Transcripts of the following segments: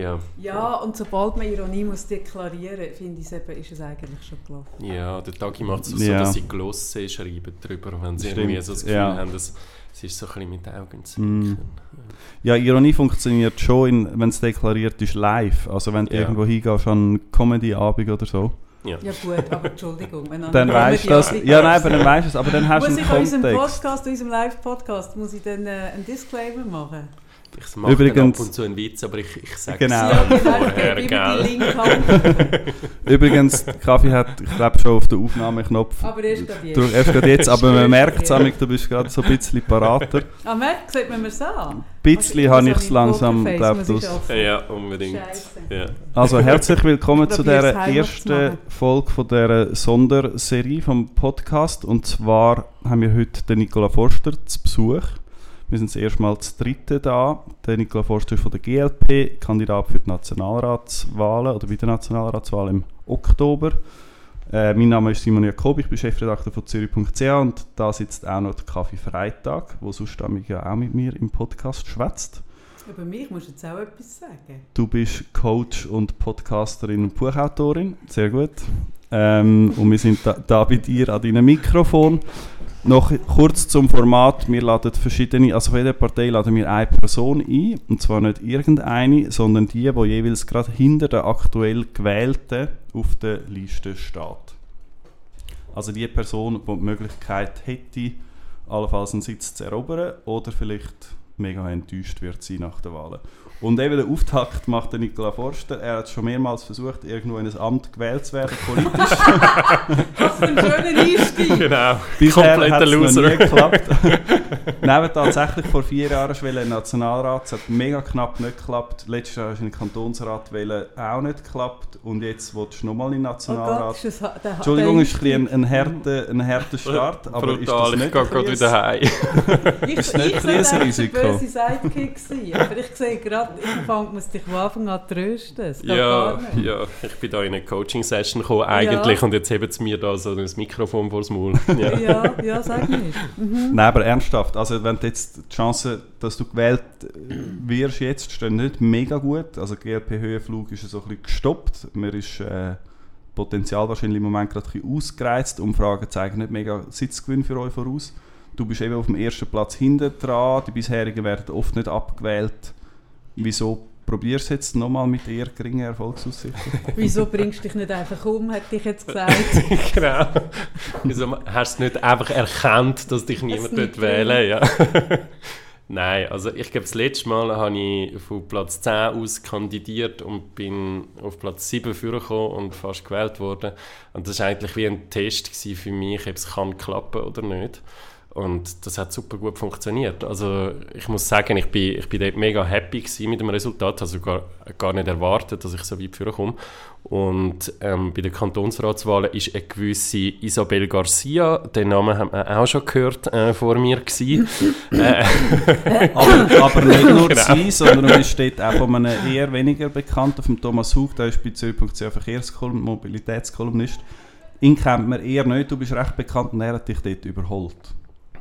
Ja. Ja, und sobald man Ironie muss deklarieren, finde ich es eben, ist es eigentlich schon gelaufen. Ja, der Tagi macht es so, Ja. dass sie Glosse schreiben drüber, wenn sie Stimmt, irgendwie so das Gefühl ja. haben, dass es ist so ein bisschen mit den Augen zu Mm. Ja, Ironie funktioniert schon, wenn es deklariert ist, live. Also wenn du Ja. irgendwo hingehst an einen Comedy-Abend oder so. Ja gut, aber Entschuldigung. Wenn Dann weißt du das. Ja, nein, aber dann weißt du es. Aber dann hast du Muss einen ich an unserem Kontext. Podcast, unserem Live-Podcast, muss ich dann äh, einen Disclaimer machen? Ich mache Übrigens- dann ab und zu einen Witz, aber ich, ich sage Genau. Ja, genau, ich vorher, gell? an. Übrigens, Kaffee hat, ich glaube, schon auf den Aufnahmeknopf. Aber erst gerade jetzt. Du, erst gerade jetzt, aber man merkt es, du bist gerade so ein bisschen parater. Ah, merkt, sieht man mir so an? Ein bisschen Also, habe ich muss es langsam, glaube ich ich. Ja, unbedingt. Ja. Also herzlich willkommen zu der ersten. Folge von dieser Sonderserie vom Podcast. Und zwar haben wir heute den Nicola Forster zu Besuch. Wir sind das erste Mal zu dritten da. Der Nicola Forster ist von der GLP, Kandidat für die Nationalratswahlen oder bei der Nationalratswahl im Oktober. Äh, mein Name ist Simon Jakob, ich bin Chefredakteur von Zürich.ch und da sitzt auch noch der Kaffee Freitag, wo sonst ja auch mit mir im Podcast schwätzt. Über mich musst du jetzt auch etwas sagen. Du bist Coach und Podcasterin und Buchautorin. Sehr gut. Ähm, und wir sind da, da bei dir an deinem Mikrofon. Noch kurz zum Format. Wir laden verschiedene, also für jede Partei laden wir eine Person ein. Und zwar nicht irgendeine, sondern die, die jeweils gerade hinter der aktuell Gewählten auf der Liste steht. Also die Person, die die Möglichkeit hätte, allenfalls einen Sitz zu erobern oder vielleicht mega enttäuscht wird sie nach der Wahl. Und eben den Auftakt macht der Nicola Forster. Er hat schon mehrmals versucht, irgendwo in ein Amt gewählt zu werden, politisch. Was für ein schöner Einstieg. Genau. Bisher Kompletter hat es noch Loser. nie geklappt. Neben tatsächlich vor vier Jahren schon in den Nationalrat. Es hat mega knapp nicht geklappt. Letztes Jahr hast du in den Kantonsrat wählen, auch nicht geklappt. Und jetzt willst du nochmal in den Oh Nationalrat. Gott, ist das, der, Entschuldigung, der ist ein, ein, ein, harter, ein harter Start. Aber ist das Brutal, ich nicht gehe ein gerade wieder heim. Ich, Ist nicht ich ein Riesenrisiko. der böse Sidekick sein, aber ich sehe gerade, ich fange muss dich von Anfang an trösten. Ja, nicht. ja, ich bin da in eine Coaching-Session gekommen eigentlich Ja. und jetzt hebt sie mir da so das Mikrofon vors Maul. Ja. Ja, ja, sag mir. Mhm. Nein, aber ernsthaft, also wenn du jetzt die Chance, dass du gewählt äh, wirst jetzt, stehen nicht mega gut. Also GLP-Höhenflug ist so ein bisschen gestoppt. Mir ist äh, Potenzial wahrscheinlich im Moment gerade ein bisschen ausgereizt. Umfragen zeigen nicht mega Sitzgewinn für euch voraus. Du bist eben auf dem ersten Platz hinten dran. Die bisherigen werden oft nicht abgewählt. Wieso probierst du jetzt nochmal mit eher geringen Erfolgsaussichten? Wieso bringst du dich nicht einfach um, hätte ich jetzt gesagt. genau. Wieso hast du nicht einfach erkannt, dass dich niemand dort wählen ja. Nein, also ich glaube, das letzte Mal habe ich von Platz 10 aus kandidiert und bin auf Platz 7 vorgekommen und fast gewählt worden. Und das war eigentlich wie ein Test für mich, ob es kann klappen oder nicht. Und das hat super gut funktioniert. Also ich muss sagen, ich bin, ich bin dort mega happy mit dem Resultat. Also gar, gar nicht erwartet, dass ich so weit vorkomme. Und ähm, bei den Kantonsratswahlen ist eine gewisse Isabel Garcia, den Namen haben wir auch schon gehört, äh, vor mir gewesen. äh, aber, aber nicht nur Genau. sie, sondern bist dort auch von einem eher weniger bekannten, vom Thomas Hug, der ist bei Zürich.ch Verkehrskolumn, Mobilitätskolumnist. Ihn kennt man eher nicht, du bist recht bekannt und er hat dich dort überholt.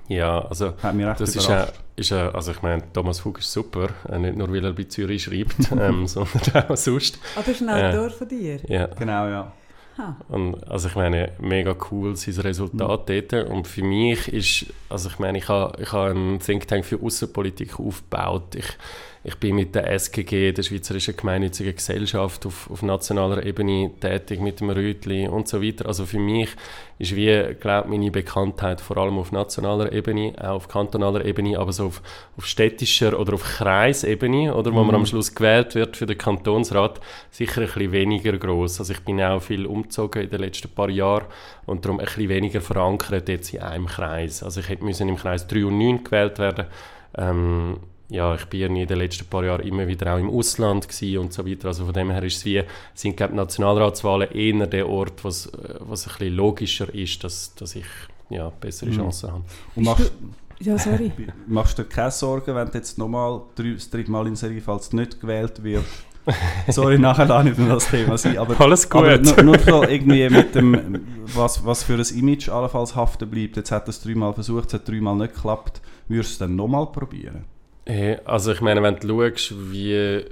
Ja, also Hat mich recht das ist, auch, ist auch, also ich meine, Thomas Fug ist super, äh, nicht nur weil er bei Zürich schreibt, ähm, sondern auch sonst. Aber das ist ein Äh. Autor von dir. Ja. Genau, ja. Ha. Und, also ich meine, mega cool sein Resultat dort. Und für mich ist, also ich meine, ich habe ich habe einen Think Tank für Außenpolitik aufgebaut. Ich, ich bin mit der SGG, der Schweizerischen Gemeinnützigen Gesellschaft, auf, auf nationaler Ebene tätig mit dem Rütli und so weiter. Also für mich ist wie, glaube meine Bekanntheit vor allem auf nationaler Ebene, auch auf kantonaler Ebene, aber so auf, auf städtischer oder auf Kreisebene, oder wo man am Schluss gewählt wird für den Kantonsrat, sicher ein bisschen weniger groß. Also ich bin auch viel umgezogen in den letzten paar Jahren und darum ein bisschen weniger verankert jetzt in einem Kreis. Also ich hätte müssen im Kreis 3 und 9 gewählt werden. Ähm, ja, ich bin in den letzten paar Jahren immer wieder auch im Ausland und so weiter. Also von dem her ist es wie, sind glaube Nationalratswahlen eher der Ort, was, äh, was ein bisschen logischer ist, dass, dass ich ja, bessere Chancen habe. Und machst, Ja, sorry. machst du dir keine Sorgen, wenn du jetzt nochmal drei- das dritte Mal in Serie, falls du nicht gewählt wirst? Sorry, nachher ich nicht mehr das Thema sein. Aber, Alles gut. aber nur, nur so irgendwie mit dem, was, was für ein Image allenfalls haften bleibt. Jetzt hat er es dreimal versucht, es hat dreimal nicht geklappt. Würdest du es dann nochmal probieren? Äh, Also ich meine, wenn du schaust, wie,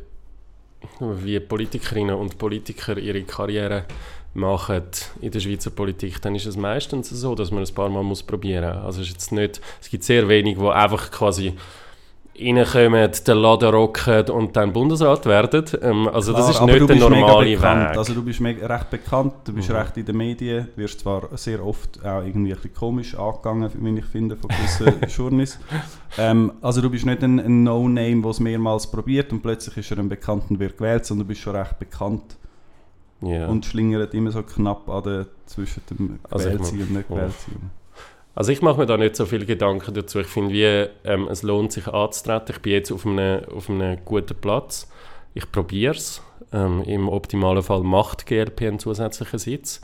wie Politikerinnen und Politiker ihre Karriere machen in der Schweizer Politik, dann ist es meistens so, dass man ein paar Mal muss probieren muss. Also es, ist jetzt nicht, es gibt sehr wenige, die einfach quasi reinkommen, den Laden rocken und dann Bundesrat werden. Ähm, also Klar, das ist nicht der normale. Weg. Also du bist recht bekannt, du bist Mhm. recht in den Medien, wirst zwar sehr oft auch irgendwie ein bisschen komisch angegangen, wie ich finde, von gewissen Journeys. Ähm, also du bist nicht ein, ein No-Name, der es mehrmals probiert und plötzlich ist er ein Bekannter und wird gewählt, sondern du bist schon recht bekannt ja. und schlingert immer so knapp an der, zwischen dem Also gewählt sein und nicht gewählt sein. Also ich mache mir da nicht so viele Gedanken dazu. Ich finde, wie ähm, es lohnt sich anzutreten. Ich bin jetzt auf einem, auf einem guten Platz. Ich probiere es. Ähm, Im optimalen Fall macht GLP einen zusätzlichen Sitz.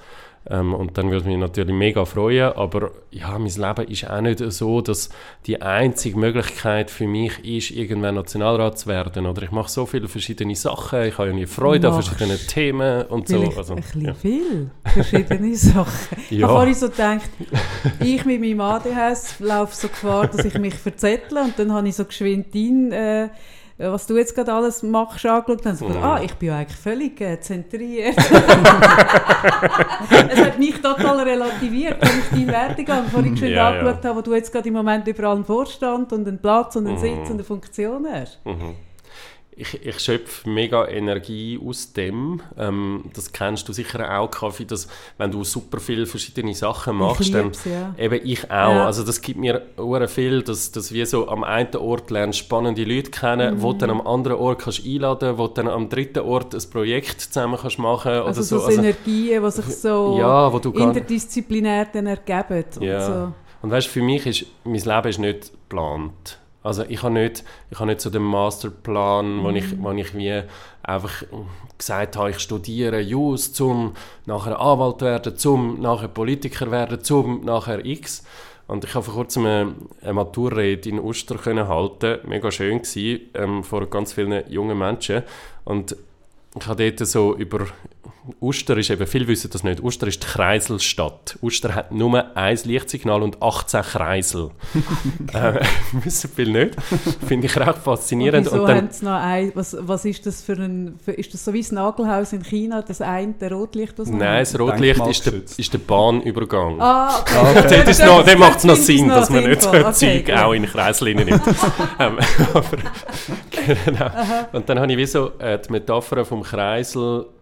Ähm, und dann würde es mich natürlich mega freuen. Aber ja, mein Leben ist auch nicht so, dass die einzige Möglichkeit für mich ist, irgendwann Nationalrat zu werden. Oder ich mache so viele verschiedene Sachen. Ich habe ja nie Freude an verschiedenen Themen und so. Also, ein bisschen ja. viel, verschiedene Sachen. Ich Ja. habe vorhin so gedacht, ich mit meinem ADHS laufe so Gefahr, dass ich mich verzettle und dann habe ich so geschwind rein, äh, was du jetzt gerade alles machst, angeschaut so, Mhm. ah, ich bin ja eigentlich völlig äh, zentriert. es hat mich total relativiert, wenn ich deinen Werdegang vorhin geschwind Ja, ja. angeschaut habe, wo du jetzt gerade im Moment überall einen Vorstand und einen Platz und einen Mhm. Sitz und eine Funktion hast. Mhm. Ich, ich schöpfe mega Energie aus dem. Ähm, das kennst du sicher auch, Kaffee, dass wenn du super viele verschiedene Sachen machst, ich dann ja. eben ich auch. Ja. Also das gibt mir sehr viel, dass, dass wir so am einen Ort lernst spannende Leute kennen, Mhm. wo du dann am anderen Ort kannst einladen, wo du dann am dritten Ort ein Projekt zusammen kannst machen oder Also so. so Also, Synergien, die sich so ja, wo du interdisziplinär dann ergeben. Ja. Und so. Und weißt, für mich ist mein Leben ist nicht geplant. Also ich habe nicht, ich habe nicht so den Masterplan, wo ich, wo ich wie einfach gesagt habe, ich studiere Jus, zum nachher Anwalt werden, zum nachher Politiker werden, zum nachher X. Und ich habe vor kurzem eine, eine Maturrede in können halten, mega schön gewesen, ähm, vor ganz vielen jungen Menschen. Und ich habe dort so über Uster ist eben, viele wissen das nicht, Uster ist die Kreiselstadt. Uster hat nur ein Lichtsignal und 18 Kreisel. äh, wissen viele nicht. Finde ich recht Und faszinierend. wieso Und dann, noch ein, was, was ist das für ein, für, ist das so wie das Nagelhaus in China, das eine, der Rotlicht, das nein, das Rotlicht ist der, ist der Bahnübergang. Ah, okay. Okay. Noch, dort macht es noch Sinn, noch dass man nicht so sinnvoll. Zeug Okay, auch in Kreisel nimmt. ähm, aber, genau. Und dann habe ich wie so äh, die Metapher vom Kreisel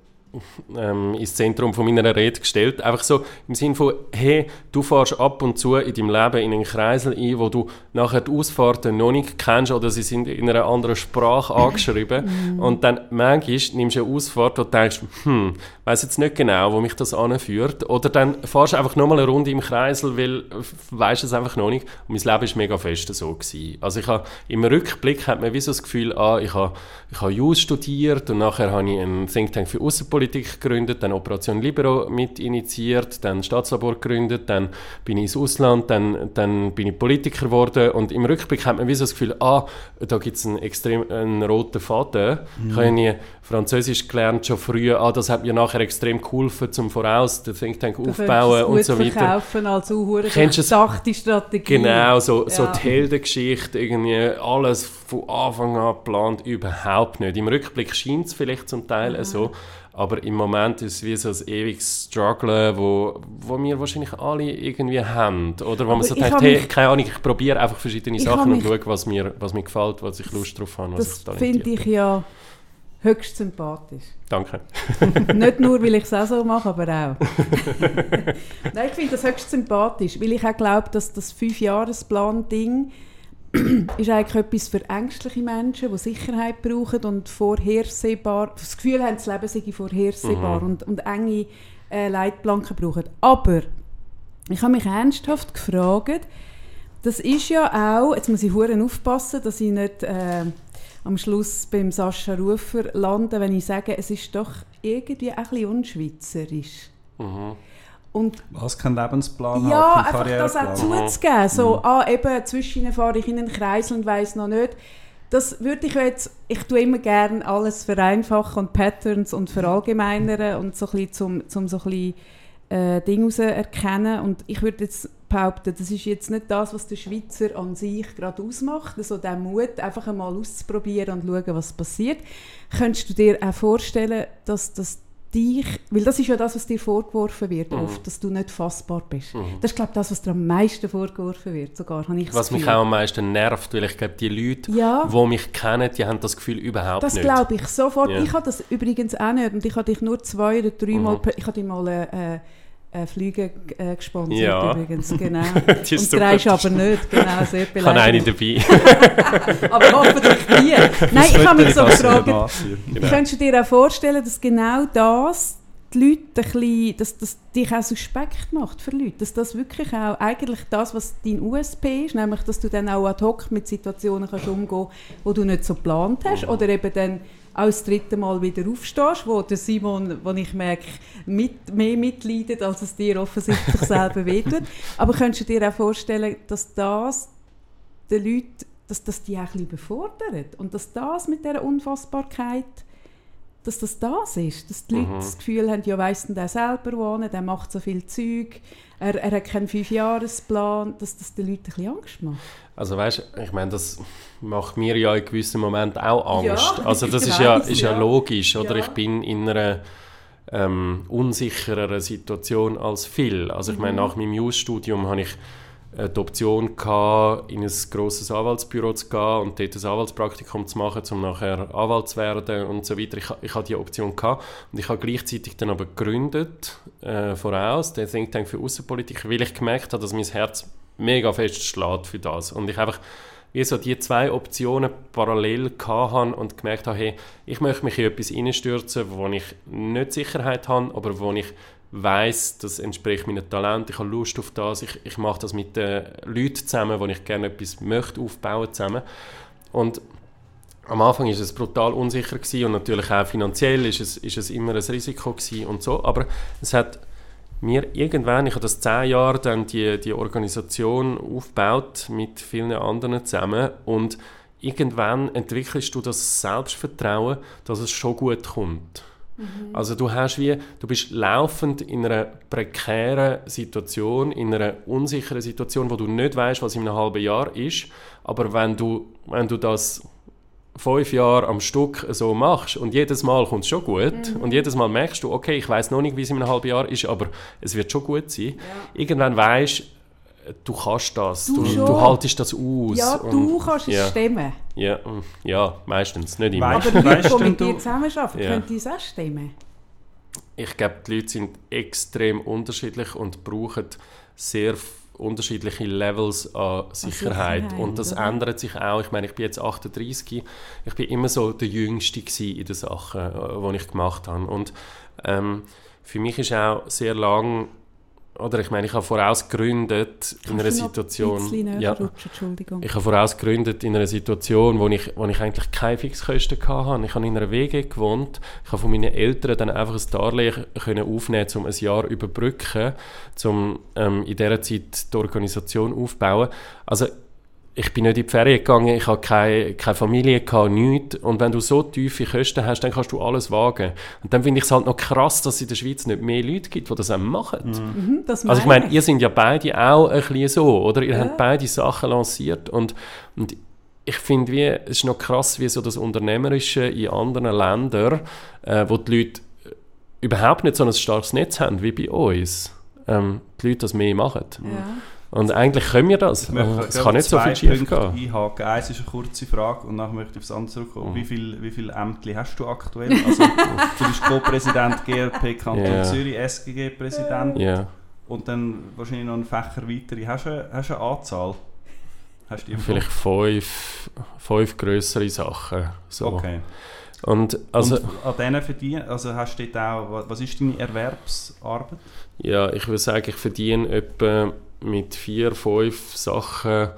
ähm, ins Zentrum von meiner Rede gestellt. Einfach so im Sinne von, hey, du fährst ab und zu in deinem Leben in einen Kreisel ein, wo du nachher die Ausfahrten noch nicht kennst oder sie sind in einer anderen Sprache angeschrieben. und dann manchmal nimmst du eine Ausfahrt, wo du denkst, hm, weiß jetzt nicht genau, wo mich das anführt. Oder dann fährst du einfach nochmal eine Runde im Kreisel, weil weißt es einfach noch nicht. Und mein Leben war mega fest so. Gewesen. Also ich habe, im Rückblick hat man wie so das Gefühl, ah, ich habe, ich habe Jus studiert und nachher habe ich einen Think Tank für Außenpolitik gegründet, dann Operation Libero mit initiiert, dann Staatslabor gegründet, dann bin ich ins Ausland, dann, dann bin ich Politiker geworden und im Rückblick hat man wie so das Gefühl, ah, da gibt es einen extrem einen roten Faden. Ich habe ja Französisch gelernt schon früh, ah, das hat mir nachher extrem geholfen, zum voraus den Think Tank könntest aufbauen und so weiter. verkaufen als Uhr Kennst du durchdachte Strategie. Genau, so, so Ja. die Heldengeschichte, irgendwie alles von Anfang an geplant, überhaupt nicht. Im Rückblick scheint es vielleicht zum Teil so, aber im Moment ist es wie so ein ewiges Struggle, wo, wo wir wahrscheinlich alle irgendwie haben. Oder wo man so denkt, hey, keine Ahnung, ich probiere einfach verschiedene Sachen und schaue, was mir, was mir gefällt, was ich Lust drauf habe, Das finde ich ja höchst sympathisch. Danke. Nicht nur, weil ich es auch so mache, aber auch. Nein, ich finde das höchst sympathisch, weil ich auch glaube, dass das Fünfjahresplan-Ding ist eigentlich etwas für ängstliche Menschen, die Sicherheit brauchen und vorhersehbar, das Gefühl haben, das Leben sei vorhersehbar Mhm. und, und enge äh, Leitplanken brauchen. Aber ich habe mich ernsthaft gefragt, das ist ja auch, jetzt muss ich hure aufpassen, dass ich nicht äh, am Schluss beim Sascha Rufer lande, wenn ich sage, es ist doch irgendwie ein bisschen unschweizerisch. Mhm. Und Was kein Lebensplan ja, einfach das auch zuzugeben. So, ah, eben, zwischen fahre ich in einen Kreis und weiss noch nicht. Das würde ich jetzt, ich tue immer gerne alles vereinfachen und Patterns und verallgemeinern und so ein bisschen zum, zum so ein bisschen, äh, Ding heraus erkennen. Und ich würde jetzt behaupten, das ist jetzt nicht das, was der Schweizer an sich gerade ausmacht, also der Mut, einfach einmal auszuprobieren und schauen, was passiert. Könntest du dir auch vorstellen, dass das dich, weil das ist ja das, was dir vorgeworfen wird, Mhm. oft, dass du nicht fassbar bist. Mhm. Das ist, glaube ich, das, was dir am meisten vorgeworfen wird, sogar, habe ich das Was mich auch am meisten nervt, weil ich glaube, die Leute, Ja. die mich kennen, die haben das Gefühl überhaupt Das nicht. glaube ich sofort. Ja. Ich habe das übrigens auch nicht. Und ich habe dich nur zwei oder drei Mal, Mhm. per- ich habe dich mal äh, äh, Flüge äh, gesponsert Ja. übrigens, genau. Die ist Und super. drehst aber nicht, genau, sehr Ich habe eine beleidigend. dabei. Aber hoffentlich die. Nein, ich habe mich so gefragt, Genau. könntest du dir auch vorstellen, dass genau das die Leute ein bisschen, dass das dich auch suspekt macht für Leute, dass das wirklich auch eigentlich das, was dein USP ist, nämlich, dass du dann auch ad hoc mit Situationen kannst umgehen, wo du nicht so geplant hast oder eben dann auch das dritte Mal wieder aufstehst, wo der Simon, wo ich merke, mit, mehr mitleidet, als es dir offensichtlich selber wehtut. Aber könntest du dir auch vorstellen, dass das den Leuten, dass das die auch ein bisschen überfordert und dass das mit dieser Unfassbarkeit dass das das ist, dass die Leute Mhm. das Gefühl haben, ja weiss denn der selber wohnen, der macht so viel Zeug, er, er hat keinen Fünfjahresplan, dass das den Leuten ein bisschen Angst macht. Also weißt, ich meine, das macht mir ja in gewissen Momenten auch Angst. Ja, also das ist ja, ist ja ja. logisch, oder? Ja. Ich bin in einer ähm, unsichereren Situation als viel. Also ich meine, Mhm. nach meinem Jus-Studium habe ich die Option gehabt, in ein grosses Anwaltsbüro zu gehen und dort ein Anwaltspraktikum zu machen, um nachher Anwalt zu werden und so weiter. Ich, ich hatte die Option gehabt und ich habe gleichzeitig dann aber gegründet, äh, voraus, den Think Tank für Außenpolitik, weil ich gemerkt habe, dass mein Herz mega fest schlägt für das und ich einfach wie so die zwei Optionen parallel hatte und gemerkt habe, hey, ich möchte mich in etwas hineinstürzen, wo ich nicht Sicherheit habe, aber wo ich weiß, das entspricht meinem Talent, ich habe Lust auf das, ich, ich mache das mit den Leuten zusammen, wo ich gerne etwas möchte aufbauen zusammen. Und am Anfang ist es brutal unsicher gewesen und natürlich auch finanziell ist es, ist es immer ein Risiko gewesen und so, aber es hat mir irgendwann, ich habe das zehn Jahre dann die, die Organisation aufgebaut mit vielen anderen zusammen und irgendwann entwickelst du das Selbstvertrauen, dass es schon gut kommt. Also du hast wie, du bist laufend in einer prekären Situation, in einer unsicheren Situation, wo du nicht weißt, was in einem halben Jahr ist. Aber wenn du, wenn du das fünf Jahre am Stück so machst und jedes Mal kommt es schon gut und jedes Mal merkst du, okay, ich weiß noch nicht, wie es in einem halben Jahr ist, aber es wird schon gut sein. Irgendwann weißt du kannst das, Du du, du haltest das aus. Ja, du kannst es ja, stemmen. Ja, ja, meistens, nicht immer. Weißt- Aber die Leute, die mit dir zusammenarbeiten, Ja. können es auch stemmen. ich glaube, die Leute sind extrem unterschiedlich und brauchen sehr unterschiedliche Levels an Sicherheit. Sicherheit, und das oder? ändert sich auch. Ich meine, ich bin jetzt 38, ich bin immer so der Jüngste in den Sachen, äh, die ich gemacht habe. Und ähm, für mich ist auch sehr lang, oder ich meine, ich habe voraus gegründet in einer Situation. Ja, Entschuldigung. ich habe voraus gegründet in einer Situation, wo ich, wo ich eigentlich keine Fixkosten hatte. Ich habe in einer WG gewohnt. Ich habe von meinen Eltern dann einfach ein Darlehen können aufnehmen, um ein Jahr überbrücken, um ähm, in dieser Zeit die Organisation aufzubauen. Also ich bin nicht in die Ferien gegangen, ich habe keine, keine Familie, gehabt, nichts. Und wenn du so tiefe Kosten hast, dann kannst du alles wagen. Und dann finde ich es halt noch krass, dass es in der Schweiz nicht mehr Leute gibt, die das auch machen. Mhm, das Also ich meine ihr sind ja beide auch ein bisschen so, oder? Ihr Ja. habt beide Sachen lanciert und, und ich finde, wie, es ist noch krass, wie so das Unternehmerische in anderen Ländern, äh, wo die Leute überhaupt nicht so ein starkes Netz haben wie bei uns, ähm, die Leute das mehr machen. Ja. Und eigentlich können wir das. Es kann nicht so viel schief Punkte gehen. einhaken. Eins ist eine kurze Frage und nachher möchte ich auf das andere zurückkommen. Mhm. Wie viele wie viel Ämter hast du aktuell? Also, du bist Co-Präsident GRP Kanton Ja. Zürich, SGG-Präsident Ja. und dann wahrscheinlich noch einen Fächer weitere. Hast du, hast du eine Anzahl? Hast du Vielleicht fünf, fünf größere Sachen. So. Okay. Und also, und an denen verdienen, also hast du dort auch, wa- was ist deine Erwerbsarbeit? Ja, ich würde sagen, ich verdiene etwa mit vier, fünf Sachen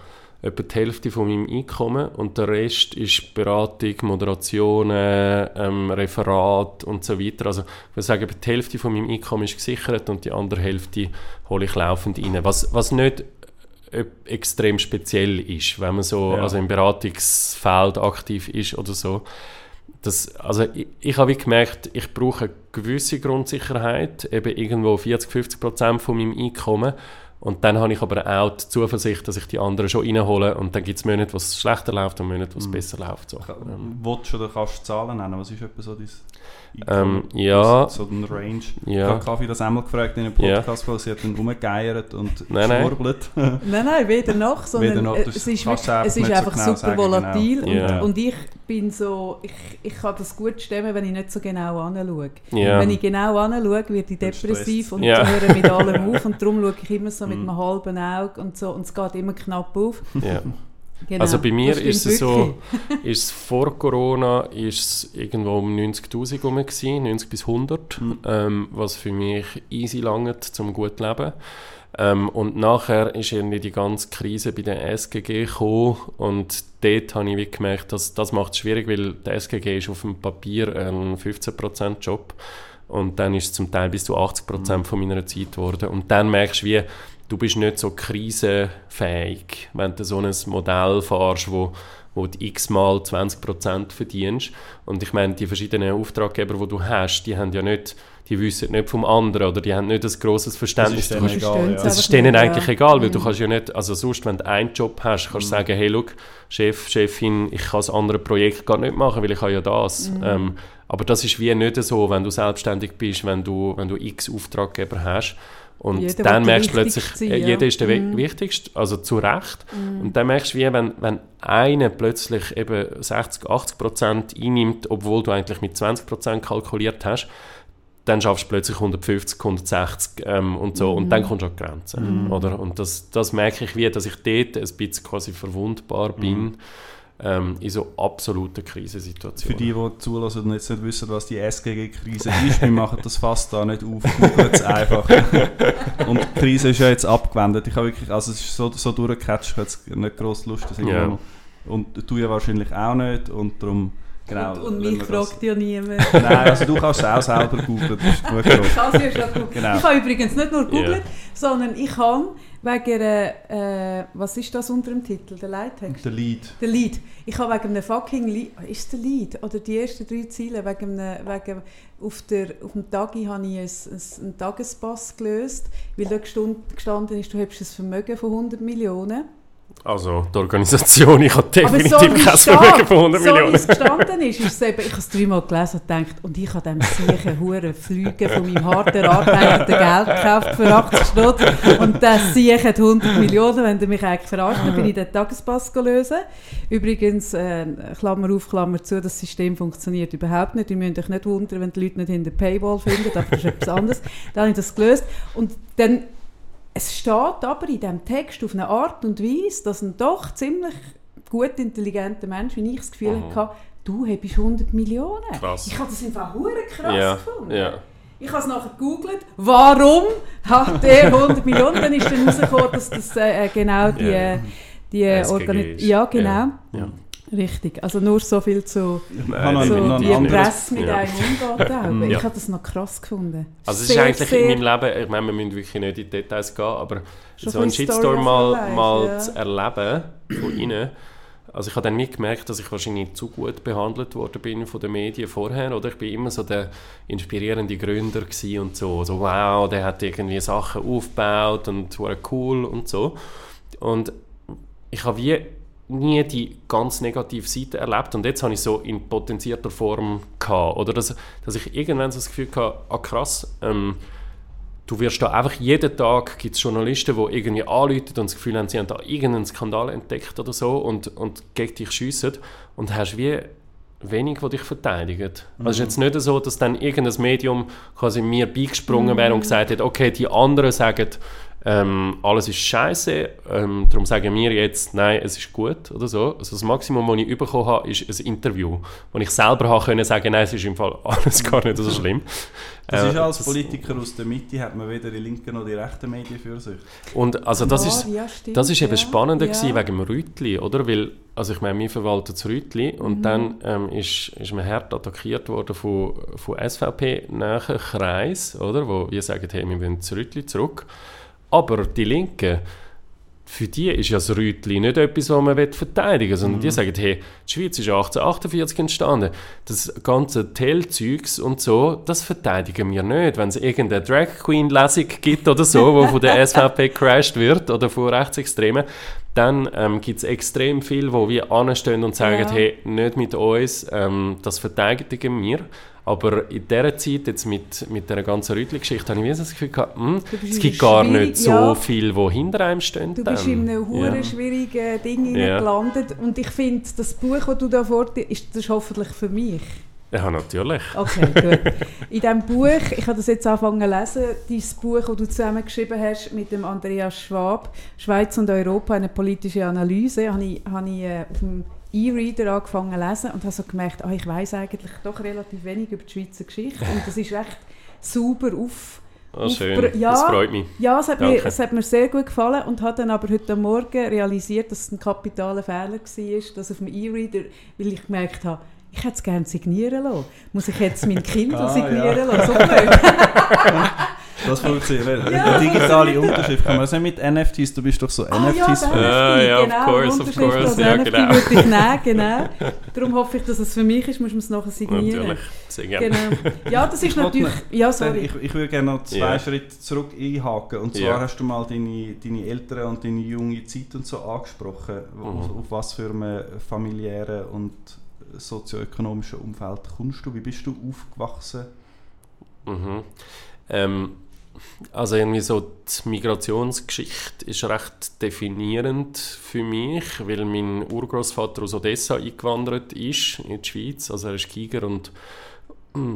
etwa die Hälfte von meinem Einkommen und der Rest ist Beratung, Moderationen, ähm, Referat und so weiter. Also ich würde sagen, etwa die Hälfte von meinem Einkommen ist gesichert und die andere Hälfte hole ich laufend rein. Was, was nicht äh, extrem speziell ist, wenn man so Ja. also im Beratungsfeld aktiv ist oder so. Das, also ich, ich habe gemerkt, ich brauche eine gewisse Grundsicherheit, eben irgendwo 40, 50 Prozent von meinem Einkommen. Und dann habe ich aber auch die Zuversicht, dass ich die anderen schon reinhole und dann gibt es Monate, wo es schlechter läuft und Monate, wo es Mhm. besser läuft. So. Ähm, Willst du oder kannst du Zahlen nennen? Was ist etwa so dein Ähm, ja. So ein Range. Ich ja. habe Kaffee das einmal gefragt in einem Ja. Podcast, weil sie hat dann rumgeiert und Nein, nein. geschwurbelt. Nein, nein, weder noch, sondern Weder noch, es ist, wirklich, es einfach ist nicht so einfach genau super sagen, genau. volatil Ja. und, und ich bin so, ich, ich kann das gut stemmen, wenn ich nicht so genau anschaue. Ja. Wenn ich genau anschaue, werde ich depressiv und Ja. höre mit allem auf und darum schaue ich immer so mit Mhm. einem halben Auge und so und es geht immer knapp auf. Genau, Also bei mir ist es so, ist vor Corona ist es irgendwo um 90'000 herum gewesen, 90 bis 100, Mhm. ähm, was für mich easy langt zum gut leben. Ähm, und nachher ist irgendwie die ganze Krise bei der SGG gekommen und dort habe ich wie gemerkt, dass das macht es schwierig, weil der SGG ist auf dem Papier ein 15% Job und dann ist es zum Teil bis zu 80% von meiner Zeit geworden und dann merkst du wie, du bist nicht so krisenfähig, wenn du so ein Modell fährst, wo, wo du x-mal 20% verdienst. Und ich meine, die verschiedenen Auftraggeber, die du hast, die haben ja nicht, die wissen nicht vom anderen oder die haben nicht ein grosses Verständnis. Das Du ist denen egal, ja. das ist denen eigentlich egal, weil du Mhm. kannst ja nicht, also sonst, wenn du einen Job hast, kannst du sagen, hey, look, Chef, Chefin, ich kann das andere Projekt gar nicht machen, weil ich habe ja das. Mhm. Ähm, aber das ist wie nicht so, wenn du selbstständig bist, wenn du, wenn du x Auftraggeber hast. Und Jeder dann merkst du plötzlich, sein, äh, ja. jeder ist der Mhm. Wichtigste, also zu Recht. Und dann merkst du, wie wenn, wenn einer plötzlich eben 60, 80 Prozent einnimmt, obwohl du eigentlich mit 20 Prozent kalkuliert hast, dann schaffst du plötzlich 150, 160 ähm, und so. Und dann kommst du an die Grenze. Mhm. Oder? Und das, das merke ich wie, dass ich dort ein bisschen quasi verwundbar bin ähm, in so absoluten Für Krisensituationen. die, die zulassen und jetzt nicht wissen, was die SGG-Krise ist, wir machen das fast da nicht auf, es einfach. Und die Krise ist ja jetzt abgewendet. Ich habe wirklich, also es ist so, so durchgecatcht, ich habe jetzt nicht gross Lust, das irgendwo Ja. noch- Und du ja wahrscheinlich auch nicht und darum, genau. und, und mich wir das- fragt ja niemand. Nein, also du kannst es auch selber googeln. Ich habe sie ja schon gegoogelt. Genau. Ich habe übrigens nicht nur gegoogelt, Ja. sondern ich habe wegen, äh, was ist das unter dem Titel, der Leittext? Der Lead. Der Lied. Ich habe wegen einem fucking Lied, ist der Lied oder die ersten drei Ziele wegen einem, wegen auf der auf dem Tagi habe ich ein, ein, einen Tagespass gelöst, weil da gestanden ist, du hast ein Vermögen von 100 Millionen. Also die Organisation, ich habe Aber definitiv so wie kein Vermögen von 100 so wie Millionen. es gestanden ist, ist es eben, ich habe es dreimal gelesen und gedacht, und ich habe dem sicher hure Flüge von meinem hart erarbeiteten Geld gekauft für 80 Stunden und das sicher 100 Millionen, wenn du mich eigentlich verarscht, dann bin ich den Tagespass lösen. Übrigens, äh, Klammer auf, Klammer zu, das System funktioniert überhaupt nicht. Ihr müsst euch nicht wundern, wenn die Leute nicht hinter der Paywall finden, aber das ist etwas anderes. Dann habe ich das gelöst und dann es steht aber in diesem Text auf eine Art und Weise, dass ein doch ziemlich gut intelligenter Mensch, wie ich das Gefühl Mhm. hatte, du hast 100 Millionen. Krass. Ich habe das einfach hure krass Ja, gefunden. ja. Ich habe es nachher gegoogelt, warum hat er 100 Millionen? Dann ist dann rausgekommen, dass das äh, genau die, Ja. äh, die SGG Organi- ist. Ja, genau. Ja. Richtig. Also nur so viel zu habe noch- so noch ein die anderes- Presse mit Ja. einem umgeht. auch. Ich Ja. habe das noch krass gefunden. Also es ist eigentlich sehr- in meinem Leben, ich meine, wir müssen wirklich nicht in die Details gehen, aber Schon so einen Shitstorm mal, mal ja. zu erleben von ihnen. Also ich habe dann mitgemerkt, dass ich wahrscheinlich zu gut behandelt worden bin von den Medien vorher, oder? Ich bin immer so der inspirierende Gründer und so, so wow, der hat irgendwie Sachen aufgebaut und war cool und so. Und ich habe wie nie die ganz negative Seite erlebt. Und jetzt habe ich so in potenzierter Form gehabt, oder? Dass, dass ich irgendwann so das Gefühl hatte, ah krass, ähm, du wirst da einfach jeden Tag gibt es Journalisten, die irgendwie anrufen und das Gefühl haben, sie haben da irgendeinen Skandal entdeckt oder so und, und gegen dich schiessen und hast wie wenig, die dich verteidigen. Also es ist jetzt nicht so, dass dann irgendein Medium quasi mir beigesprungen wäre und gesagt hat, okay, die anderen sagen, ähm, alles ist scheiße, ähm, darum sagen wir jetzt, nein, es ist gut oder so. Also das Maximum, das ich bekommen habe, ist ein Interview, wo ich selber habe können sagen, nein, es ist im Fall alles gar nicht so schlimm. Das Äh, ist als das- Politiker aus der Mitte, hat man weder die linken noch die rechten Medien für sich. Und also das Ja, ist, ja, stimmt, das ist eben ja, spannender ja. gewesen wegen dem Rütli, oder? Weil, also ich meine, wir verwalten das Rütli und Mhm. dann ähm, ist, ist man hart attackiert worden von, von SVP-nahen Kreis, oder? Wo wir sagen, hey, wir wollen das Rütli zurück. Aber die Linken für die ist ja das Rütli nicht etwas, was man verteidigen will, sondern die sagen, hey, die Schweiz ist 1848 entstanden. Das ganze Tell-Zeugs und so, das verteidigen wir nicht. Wenn es irgendeine Drag Queen-Lesung gibt oder so, wo von der SVP crashed wird oder von Rechtsextremen, dann ähm, gibt es extrem viel, wo wir anstehen und sagen, Ja. hey, nicht mit uns, ähm, das verteidigen wir. Aber in dieser Zeit, jetzt mit, mit dieser ganzen Rütli-Geschichte, habe ich das Gefühl gehabt, hm, es gibt gar nicht so ja. viel, wo hinter einem stehen. Du bist dann. in einem hure Ja. schwierigen Ding Ja. gelandet und ich finde, das Buch, das du da vor dir ist, das hoffentlich für mich. Ja, natürlich. Okay, gut. In diesem Buch, ich habe das jetzt angefangen zu lesen, dieses Buch, das du zusammengeschrieben hast mit dem Andreas Schwab, «Schweiz und Europa, eine politische Analyse», habe ich, habe ich äh, auf dem E-Reader angefangen zu lesen und habe so gemerkt, ah, ich weiß eigentlich doch relativ wenig über die Schweizer Geschichte und das ist recht sauber auf... Oh, schön. Ja. Das freut mich. Ja, es hat, mir, es hat mir sehr gut gefallen und habe dann aber heute Morgen realisiert, dass es ein kapitaler Fehler war, dass auf dem E-Reader, weil ich gemerkt habe, ich hätte es gerne signieren lassen. Muss ich jetzt mein Kindle Ah, signieren ja. lassen? So blöd. Das funktioniert. Ja. Eine digitale Unterschrift kann man das nicht mit NFTs, du bist doch so Ah ja, NFTs. fan. Ja, NFT, ja, of genau. course, of Unterschrift course, ja, NFT genau. würde ich nehmen, genau. Darum hoffe ich, dass es für mich ist, muss man es nachher signieren. Natürlich. Sehr gerne. Genau. Ja, das ist Ich wollte natürlich... Ja, sorry. Ich, ich würde gerne noch zwei Ja. Schritte zurück einhaken. Und zwar Ja. hast du mal deine, deine ältere und deine junge Zeit und so angesprochen. Auf, Mhm. auf was für einem familiären und sozioökonomischen Umfeld kommst du? Wie bist du aufgewachsen? Mhm. Ähm, also irgendwie so die Migrationsgeschichte ist recht definierend für mich, weil mein Urgroßvater aus Odessa eingewandert ist in die Schweiz, also er ist Giger und mm,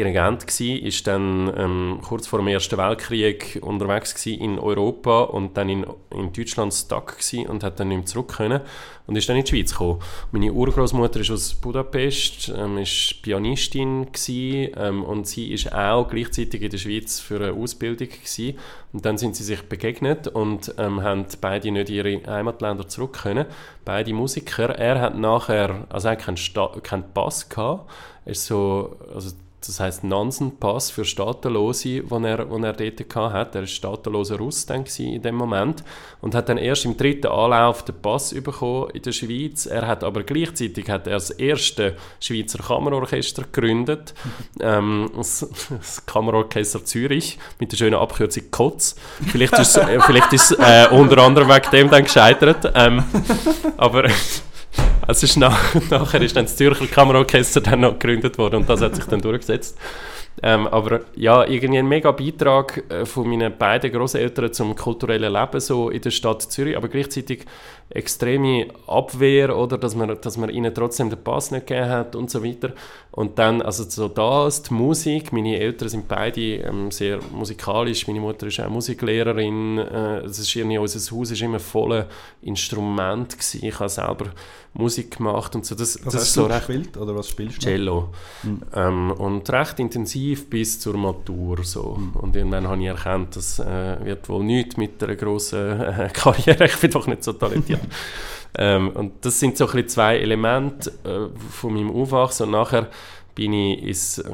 Dirigent gsi, ist dann ähm, kurz vor dem Ersten Weltkrieg unterwegs gsi in Europa und dann in, in Deutschland stuck und hat dann nicht mehr zurück können und ist dann in die Schweiz gekommen. Meine Urgroßmutter ist aus Budapest, ähm, ist Pianistin gsi, ähm, und sie ist auch gleichzeitig in der Schweiz für eine Ausbildung gsi und dann sind sie sich begegnet und ähm, haben beide nicht in ihre Heimatländer zurück können. Beide Musiker. Er hat nachher, also er hat keinen, Sta keinen Pass gehabt, ist so, also das heißt Nansen-Pass für Staatenlose, den er, den er dort hatte. Er war staatenloser Russ dann in dem Moment und hat dann erst im dritten Anlauf den Pass bekommen in der Schweiz. Er hat aber gleichzeitig hat er das erste Schweizer Kammerorchester gegründet, ähm, das, das Kammerorchester Zürich mit der schönen Abkürzung KOTZ. Vielleicht ist es äh, vielleicht ist, äh, unter anderem wegen dem dann gescheitert, ähm, aber es ist nach, nachher ist dann das Zürcher Kammerorchester dann noch gegründet worden und das hat sich dann durchgesetzt. Ähm, aber ja, irgendwie ein mega Beitrag äh, von meinen beiden Großeltern zum kulturellen Leben so in der Stadt Zürich, aber gleichzeitig extreme Abwehr oder dass man, dass man ihnen trotzdem den Pass nicht gegeben hat und so weiter. Und dann, also so das, die Musik, meine Eltern sind beide ähm, sehr musikalisch, meine Mutter ist auch Musiklehrerin, äh, es ist irgendwie, unser Haus ist immer voller Instrument gewesen. ich habe selber Musik gemacht und so, das, Was das ist so recht gespielt oder was spielst du? Cello. Mhm. Ähm, und recht intensiv bis zur Matur. So. Mhm. Und irgendwann habe ich erkannt, das äh, wird wohl nichts mit einer grossen äh, Karriere. Ich bin doch nicht so talentiert. ähm, und das sind so ein bisschen zwei Elemente äh, von meinem Aufwachsen. Und nachher bin ich ins,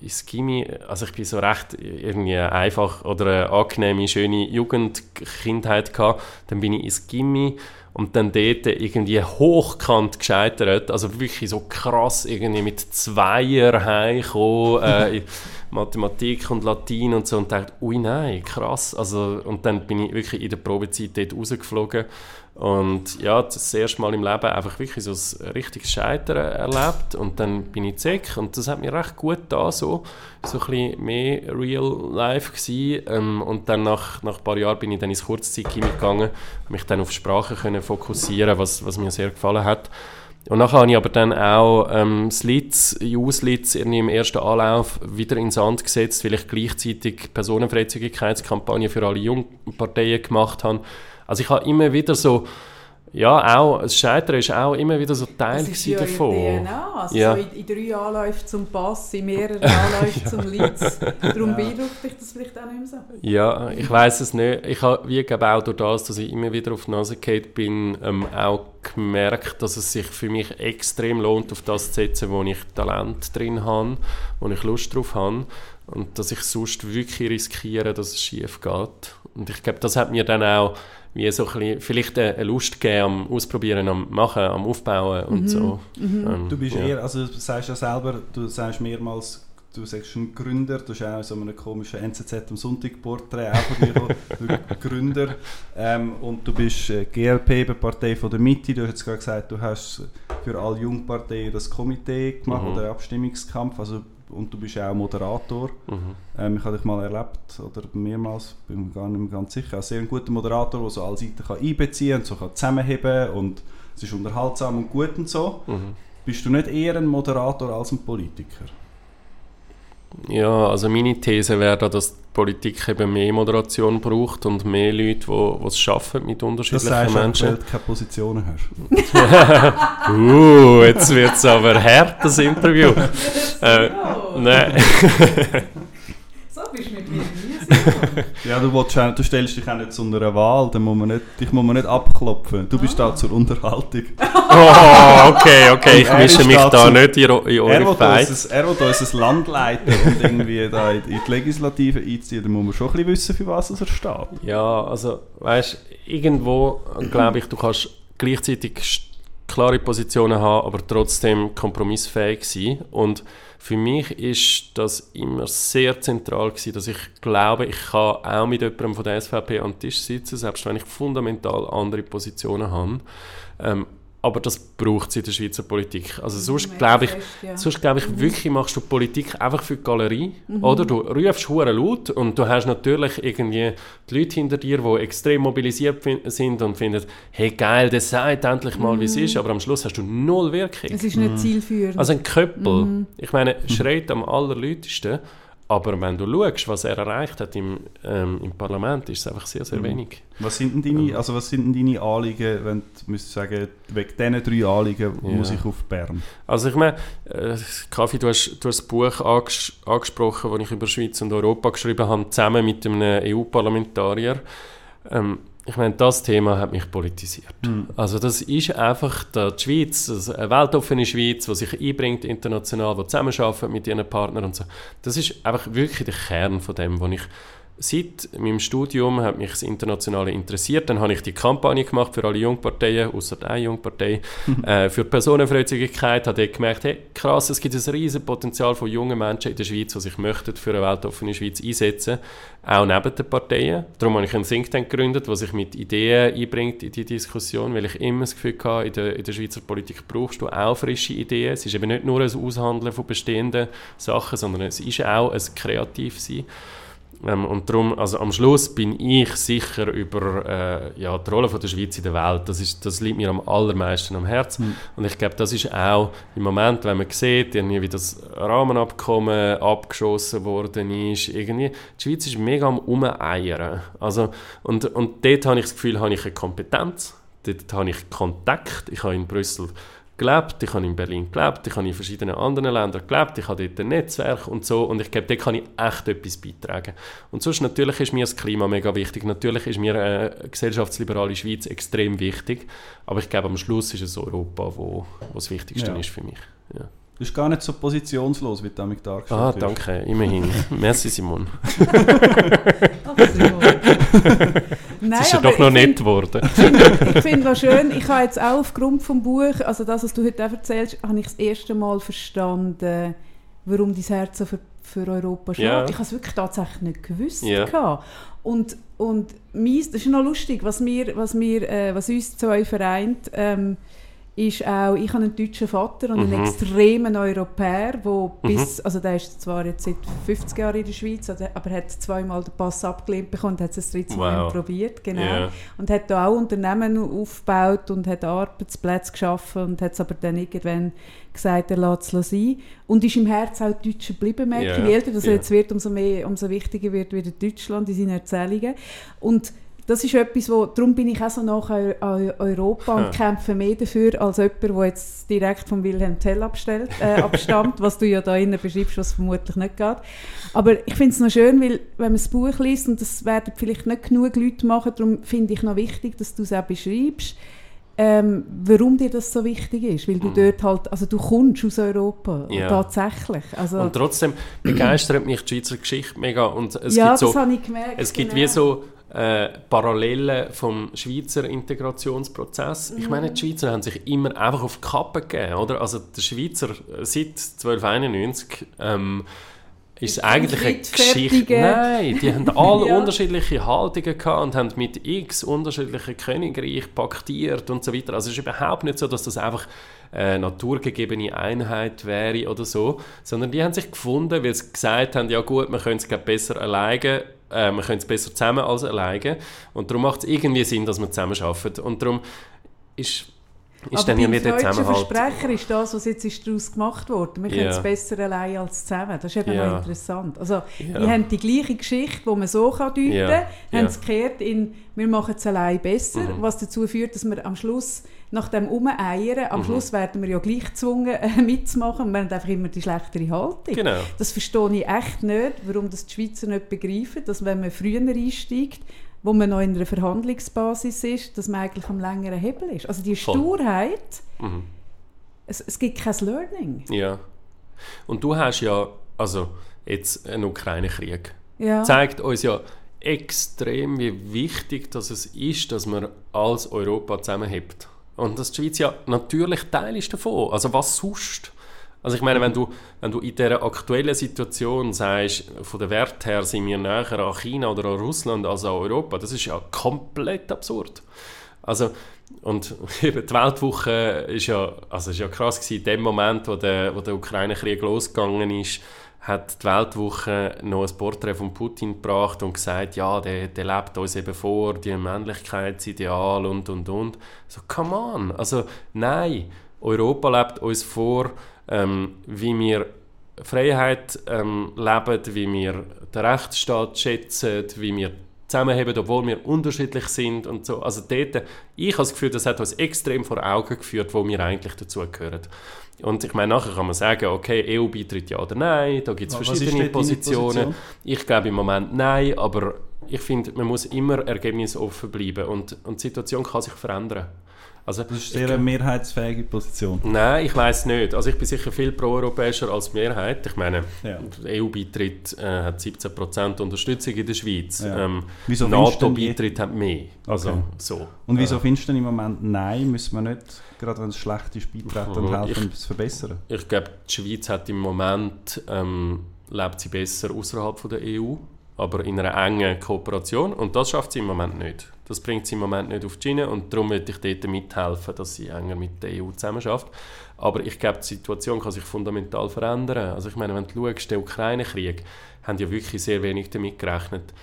ins Gimmi, also ich bin so recht irgendwie einfach oder eine angenehme, schöne Jugend, Kindheit gehabt. Dann bin ich ins Gimmi und dann dort irgendwie hochkant gescheitert, also wirklich so krass irgendwie mit Zweier heimgekommen, äh, Mathematik und Latein und so. Und dachte, ui nein, krass, also und dann bin ich wirklich in der Probezeit dort rausgeflogen und ja, das erste Mal im Leben einfach wirklich so ein richtiges Scheitern erlebt und dann bin ich zurück und das hat mir recht gut da so, so ein bisschen mehr real life gewesen. Ähm, und dann nach, nach ein paar Jahren bin ich dann ins Kurzzeit gegangen, mich dann auf Sprache können fokussieren, was, was mir sehr gefallen hat. Und nachher habe ich aber dann auch ähm, Jus-Litz irgendwie im ersten Anlauf wieder ins Sand gesetzt, weil ich gleichzeitig Personenfreizügigkeitskampagne für alle Jungparteien gemacht habe. Also ich habe immer wieder so, ja, auch, das Scheitern ist auch immer wieder so Teil Das ja davon. in DNA. Also Ja. so in, in drei Anläufen zum Pass, in mehreren Anläufen zum Litz. Darum beeindruckt dich das vielleicht auch nicht mehr so. Ja, ich weiß es nicht. Ich habe, wie glaube auch durch das, dass ich immer wieder auf die Nase gefallen bin, ähm, auch gemerkt, dass es sich für mich extrem lohnt, auf das zu setzen, wo ich Talent drin habe, wo ich Lust drauf habe und dass ich sonst wirklich riskiere, dass es schief geht. Und ich glaube, das hat mir dann auch wie so ein bisschen, vielleicht eine Lust geben am Ausprobieren, am Machen, am Aufbauen und so. Ähm, Du bist ja. eher, also du sagst ja selber, du sagst mehrmals, du sagst ein Gründer, du hast auch in so einem komischen NZZ am Sonntag Porträt auch von dir, Gründer. Ähm, und du bist äh, GLP, eben Partei von der Mitte. Du hast jetzt gerade gesagt, du hast für alle Jungparteien das Komitee gemacht, Mhm. oder Abstimmungskampf. Also, und du bist auch Moderator. Mhm. Ähm, ich habe dich mal erlebt, oder mehrmals, bin mir gar nicht mehr ganz sicher. Ein sehr guter Moderator, der so alle Seiten kann einbeziehen und so kann zusammenheben und es ist unterhaltsam und gut und so. Mhm. Bist du nicht eher ein Moderator als ein Politiker? Ja, also meine These wäre da, dass die Politik eben mehr Moderation braucht und mehr Leute, die es schaffen mit Das unterschiedlichen du, weil Menschen. du keine Positionen hast. Uh, jetzt wird es aber hart, das Interview. Äh, Nein. Bist du mit mir nie Ja, du, willst, du stellst dich auch nicht zu einer Wahl, dann muss man nicht, dich muss man nicht abklopfen. Du bist da zur Unterhaltung. Oh, okay, okay, ich mische mich da dazu- nicht in, in eure Fight. er will uns ein Land leiten und irgendwie da in, in die Legislative einziehen. Dann muss man schon ein bisschen wissen, für was er steht. Ja, also, weißt irgendwo glaube ich, du kannst gleichzeitig klare Positionen haben, aber trotzdem kompromissfähig sein. Und für mich ist das immer sehr zentral gewesen, dass ich glaube, ich kann auch mit jemandem von der SVP an den Tisch sitzen, selbst wenn ich fundamental andere Positionen habe. Ähm, aber das braucht es in der Schweizer Politik. Also sonst glaube ich, ja. Sonst glaube ich wirklich, machst du Politik einfach für die Galerie. Oder du rufst hure laut und du hast natürlich irgendwie die Leute hinter dir, die extrem mobilisiert sind und finden, hey geil, der sagt endlich mal, wie es ist, aber am Schluss hast du null Wirkung. Es ist nicht zielführend. Also ein Köppel, ich meine, schreit am allerlautesten, aber wenn du schaust, was er erreicht hat im, ähm, im Parlament, ist es einfach sehr, sehr wenig. Was sind denn deine, also was sind denn deine Anliegen, wenn du müsstest sagen, wegen diesen drei Anliegen Ja. muss ich auf Bern? Also ich meine, äh, Kaffee, du hast, du hast das Buch anges angesprochen, das ich über Schweiz und Europa geschrieben habe, zusammen mit einem EU-Parlamentarier. Ähm, ich meine, das Thema hat mich politisiert. Also das ist einfach die Schweiz, also eine weltoffene Schweiz, die sich einbringt international, die zusammenarbeitet mit ihren Partnern und so. Das ist einfach wirklich der Kern von dem, was ich Seit meinem Studium hat mich das Internationale interessiert. Dann habe ich die Kampagne gemacht für alle Jungparteien, außer eine Jungpartei, äh, für Personenfreizügigkeit. Habe dort gemerkt, hey, krass, es gibt ein riesiges Potenzial von jungen Menschen in der Schweiz, die sich möchten für eine weltoffene Schweiz einsetzen, auch neben den Parteien. Darum habe ich einen Think Tank gegründet, der sich mit Ideen einbringt in die Diskussion, weil ich immer das Gefühl hatte, in der, in der Schweizer Politik brauchst du auch frische Ideen. Es ist eben nicht nur ein Aushandeln von bestehenden Sachen, sondern es ist auch ein Kreativsein. Ähm, und darum, also am Schluss bin ich sicher über äh, ja, die Rolle von der Schweiz in der Welt. Das, ist, das liegt mir am allermeisten am Herzen. Und ich glaube, das ist auch im Moment, wenn man sieht, irgendwie, wie das Rahmenabkommen abgeschossen worden ist, irgendwie, die Schweiz ist mega am Umeiern. Also, und, und dort habe ich das Gefühl, habe ich eine Kompetenz, dort habe ich Kontakt. Ich habe in Brüssel gelebt, ich habe in Berlin gelebt, ich habe in verschiedenen anderen Ländern gelebt, ich habe dort ein Netzwerk und so und ich glaube, dort kann ich echt etwas beitragen. Und sonst natürlich ist mir das Klima mega wichtig, natürlich ist mir eine gesellschaftsliberale Schweiz extrem wichtig, aber ich glaube, am Schluss ist es Europa, wo, wo das Wichtigste Ja. ist für mich. Ja. Du bist gar nicht so positionslos, wie du damit dargestellt Ah, wirst. danke, immerhin. Merci, Simon. Nein, Es ist ja doch noch nett geworden. ich finde es schön, ich habe jetzt auch aufgrund vom Buch, also das, was du heute auch erzählst, habe ich das erste Mal verstanden, warum dein Herz so für, für Europa schlägt. Ja. Ich habe es wirklich tatsächlich nicht gewusst. Gehabt. Und, und meins, das ist noch lustig, was, wir, was, wir, äh, was uns zwei vereint, ähm, ist auch, ich habe einen deutschen Vater und einen Mhm. extremen Europäer, wo bis, also der ist zwar jetzt seit 50 Jahren in der Schweiz, aber er hat zweimal den Pass abgelehnt bekommen und hat es das dritte Mal Wow. probiert, genau. Ja. Und hat da auch Unternehmen aufgebaut und hat Arbeitsplätze geschaffen und hat es aber dann irgendwann gesagt, er lässt es sein. Und ist im Herz auch Deutscher geblieben, merke ich. Ja, Je älter das ja. jetzt wird, umso, mehr, umso wichtiger wird wieder Deutschland in seinen Erzählungen. Und das ist etwas, wo, darum bin ich auch so nach Eu Eu Europa und kämpfe mehr dafür, als jemand, der jetzt direkt von Wilhelm Tell abstellt, äh, abstammt, was du ja da innen beschreibst, was vermutlich nicht geht. Aber ich finde es noch schön, weil wenn man das Buch liest, und das werden vielleicht nicht genug Leute machen, darum finde ich noch wichtig, dass du es auch beschreibst, ähm, warum dir das so wichtig ist. Weil du dort halt, also du kommst aus Europa. Ja. tatsächlich. Also, Und trotzdem begeistert mich die Schweizer Geschichte mega. Und es ja, gibt so, das habe ich gemerkt. Es gibt genau. wie so äh, Parallelen vom Schweizer Integrationsprozess. Ich meine, die Schweizer haben sich immer einfach auf die Kappe gegeben, oder? Also der Schweizer seit 1291 ähm, ist es eigentlich eine Geschichte. Nein, die haben alle Ja. unterschiedliche Haltungen gehabt und haben mit x unterschiedlichen Königreichen paktiert und so weiter. Also es ist überhaupt nicht so, dass das einfach eine naturgegebene Einheit wäre oder so, sondern die haben sich gefunden, weil sie gesagt haben, ja gut, wir können es besser alleine, äh, wir können es besser zusammen als alleine und darum macht es irgendwie Sinn, dass wir zusammen arbeiten. Und darum ist, ist Aber dann irgendwie der Zusammenhalt... Versprecher ist das, was jetzt ist daraus gemacht wurde. Wir können es Ja. besser allein als zusammen. Das ist eben Ja. noch interessant. Also, Ja. die haben die gleiche Geschichte, die man so kann deuten Ja. kann, Ja. haben es gekehrt in «wir machen es allein besser», Mhm. was dazu führt, dass wir am Schluss nach dem Umeiern, am Mhm. Schluss werden wir ja gleich gezwungen äh, mitzumachen und wir haben einfach immer die schlechtere Haltung. Genau. Das verstehe ich echt nicht, warum das die Schweizer nicht begreifen, dass wenn man früher einsteigt, wo man noch in einer Verhandlungsbasis ist, dass man eigentlich am längeren Hebel ist. Also die Voll. Sturheit, Mhm. es, es gibt kein Learning. Ja. Und du hast ja, also jetzt einen Ukraine-Krieg, Ja. zeigt uns ja extrem, wie wichtig dass es ist, dass man als Europa zusammenhält. Und dass die Schweiz ja natürlich Teil ist davon. Also was sonst? Also ich meine, wenn du, wenn du in dieser aktuellen Situation sagst, von der Wert her sind wir näher an China oder an Russland als an Europa, das ist ja komplett absurd. Also, und eben die Weltwoche ist ja, also ist ja krass gewesen, in dem Moment, wo der, wo der Ukraine-Krieg losgegangen ist, hat die Weltwoche noch ein Porträt von Putin gebracht und gesagt, ja, der, der lebt uns eben vor, die Männlichkeitsideal und, und, und. So, come on, also nein, Europa lebt uns vor, ähm, wie wir Freiheit ähm, leben, wie wir den Rechtsstaat schätzen, wie wir zusammenheben, obwohl wir unterschiedlich sind und so. Also dort, ich habe das Gefühl, das hat uns extrem vor Augen geführt, wo wir eigentlich dazugehören. Und ich meine, nachher kann man sagen, okay, EU-Beitritt ja oder nein, da gibt es verschiedene Positionen. Position? Ich glaube im Moment nein, aber ich finde, man muss immer ergebnisoffen bleiben und, und die Situation kann sich verändern. Also, Das ist eine sehr mehrheitsfähige Position. Nein, ich weiß nicht. Also ich bin sicher viel pro-europäischer als die Mehrheit. Ich meine, Ja. EU-Beitritt äh, hat 17% Unterstützung in der Schweiz. Ja. Ähm, NATO-Beitritt hat mehr. Also Okay. so. Und wieso Äh, findest du im Moment nein, müssen wir nicht, gerade wenn es schlecht ist, beitreten und Mhm, helfen, ich- es verbessern? ich glaube, die Schweiz hat im Moment ähm, lebt sie besser außerhalb von der EU, aber in einer engen Kooperation. Und das schafft sie im Moment nicht. Das bringt sie im Moment nicht auf die Schiene und darum möchte ich dort mithelfen, dass sie enger mit der EU zusammenarbeitet. Aber ich glaube, die Situation kann sich fundamental verändern. Also ich meine, wenn du schaust, der Ukraine-Krieg, haben ja wirklich sehr wenig damit gerechnet.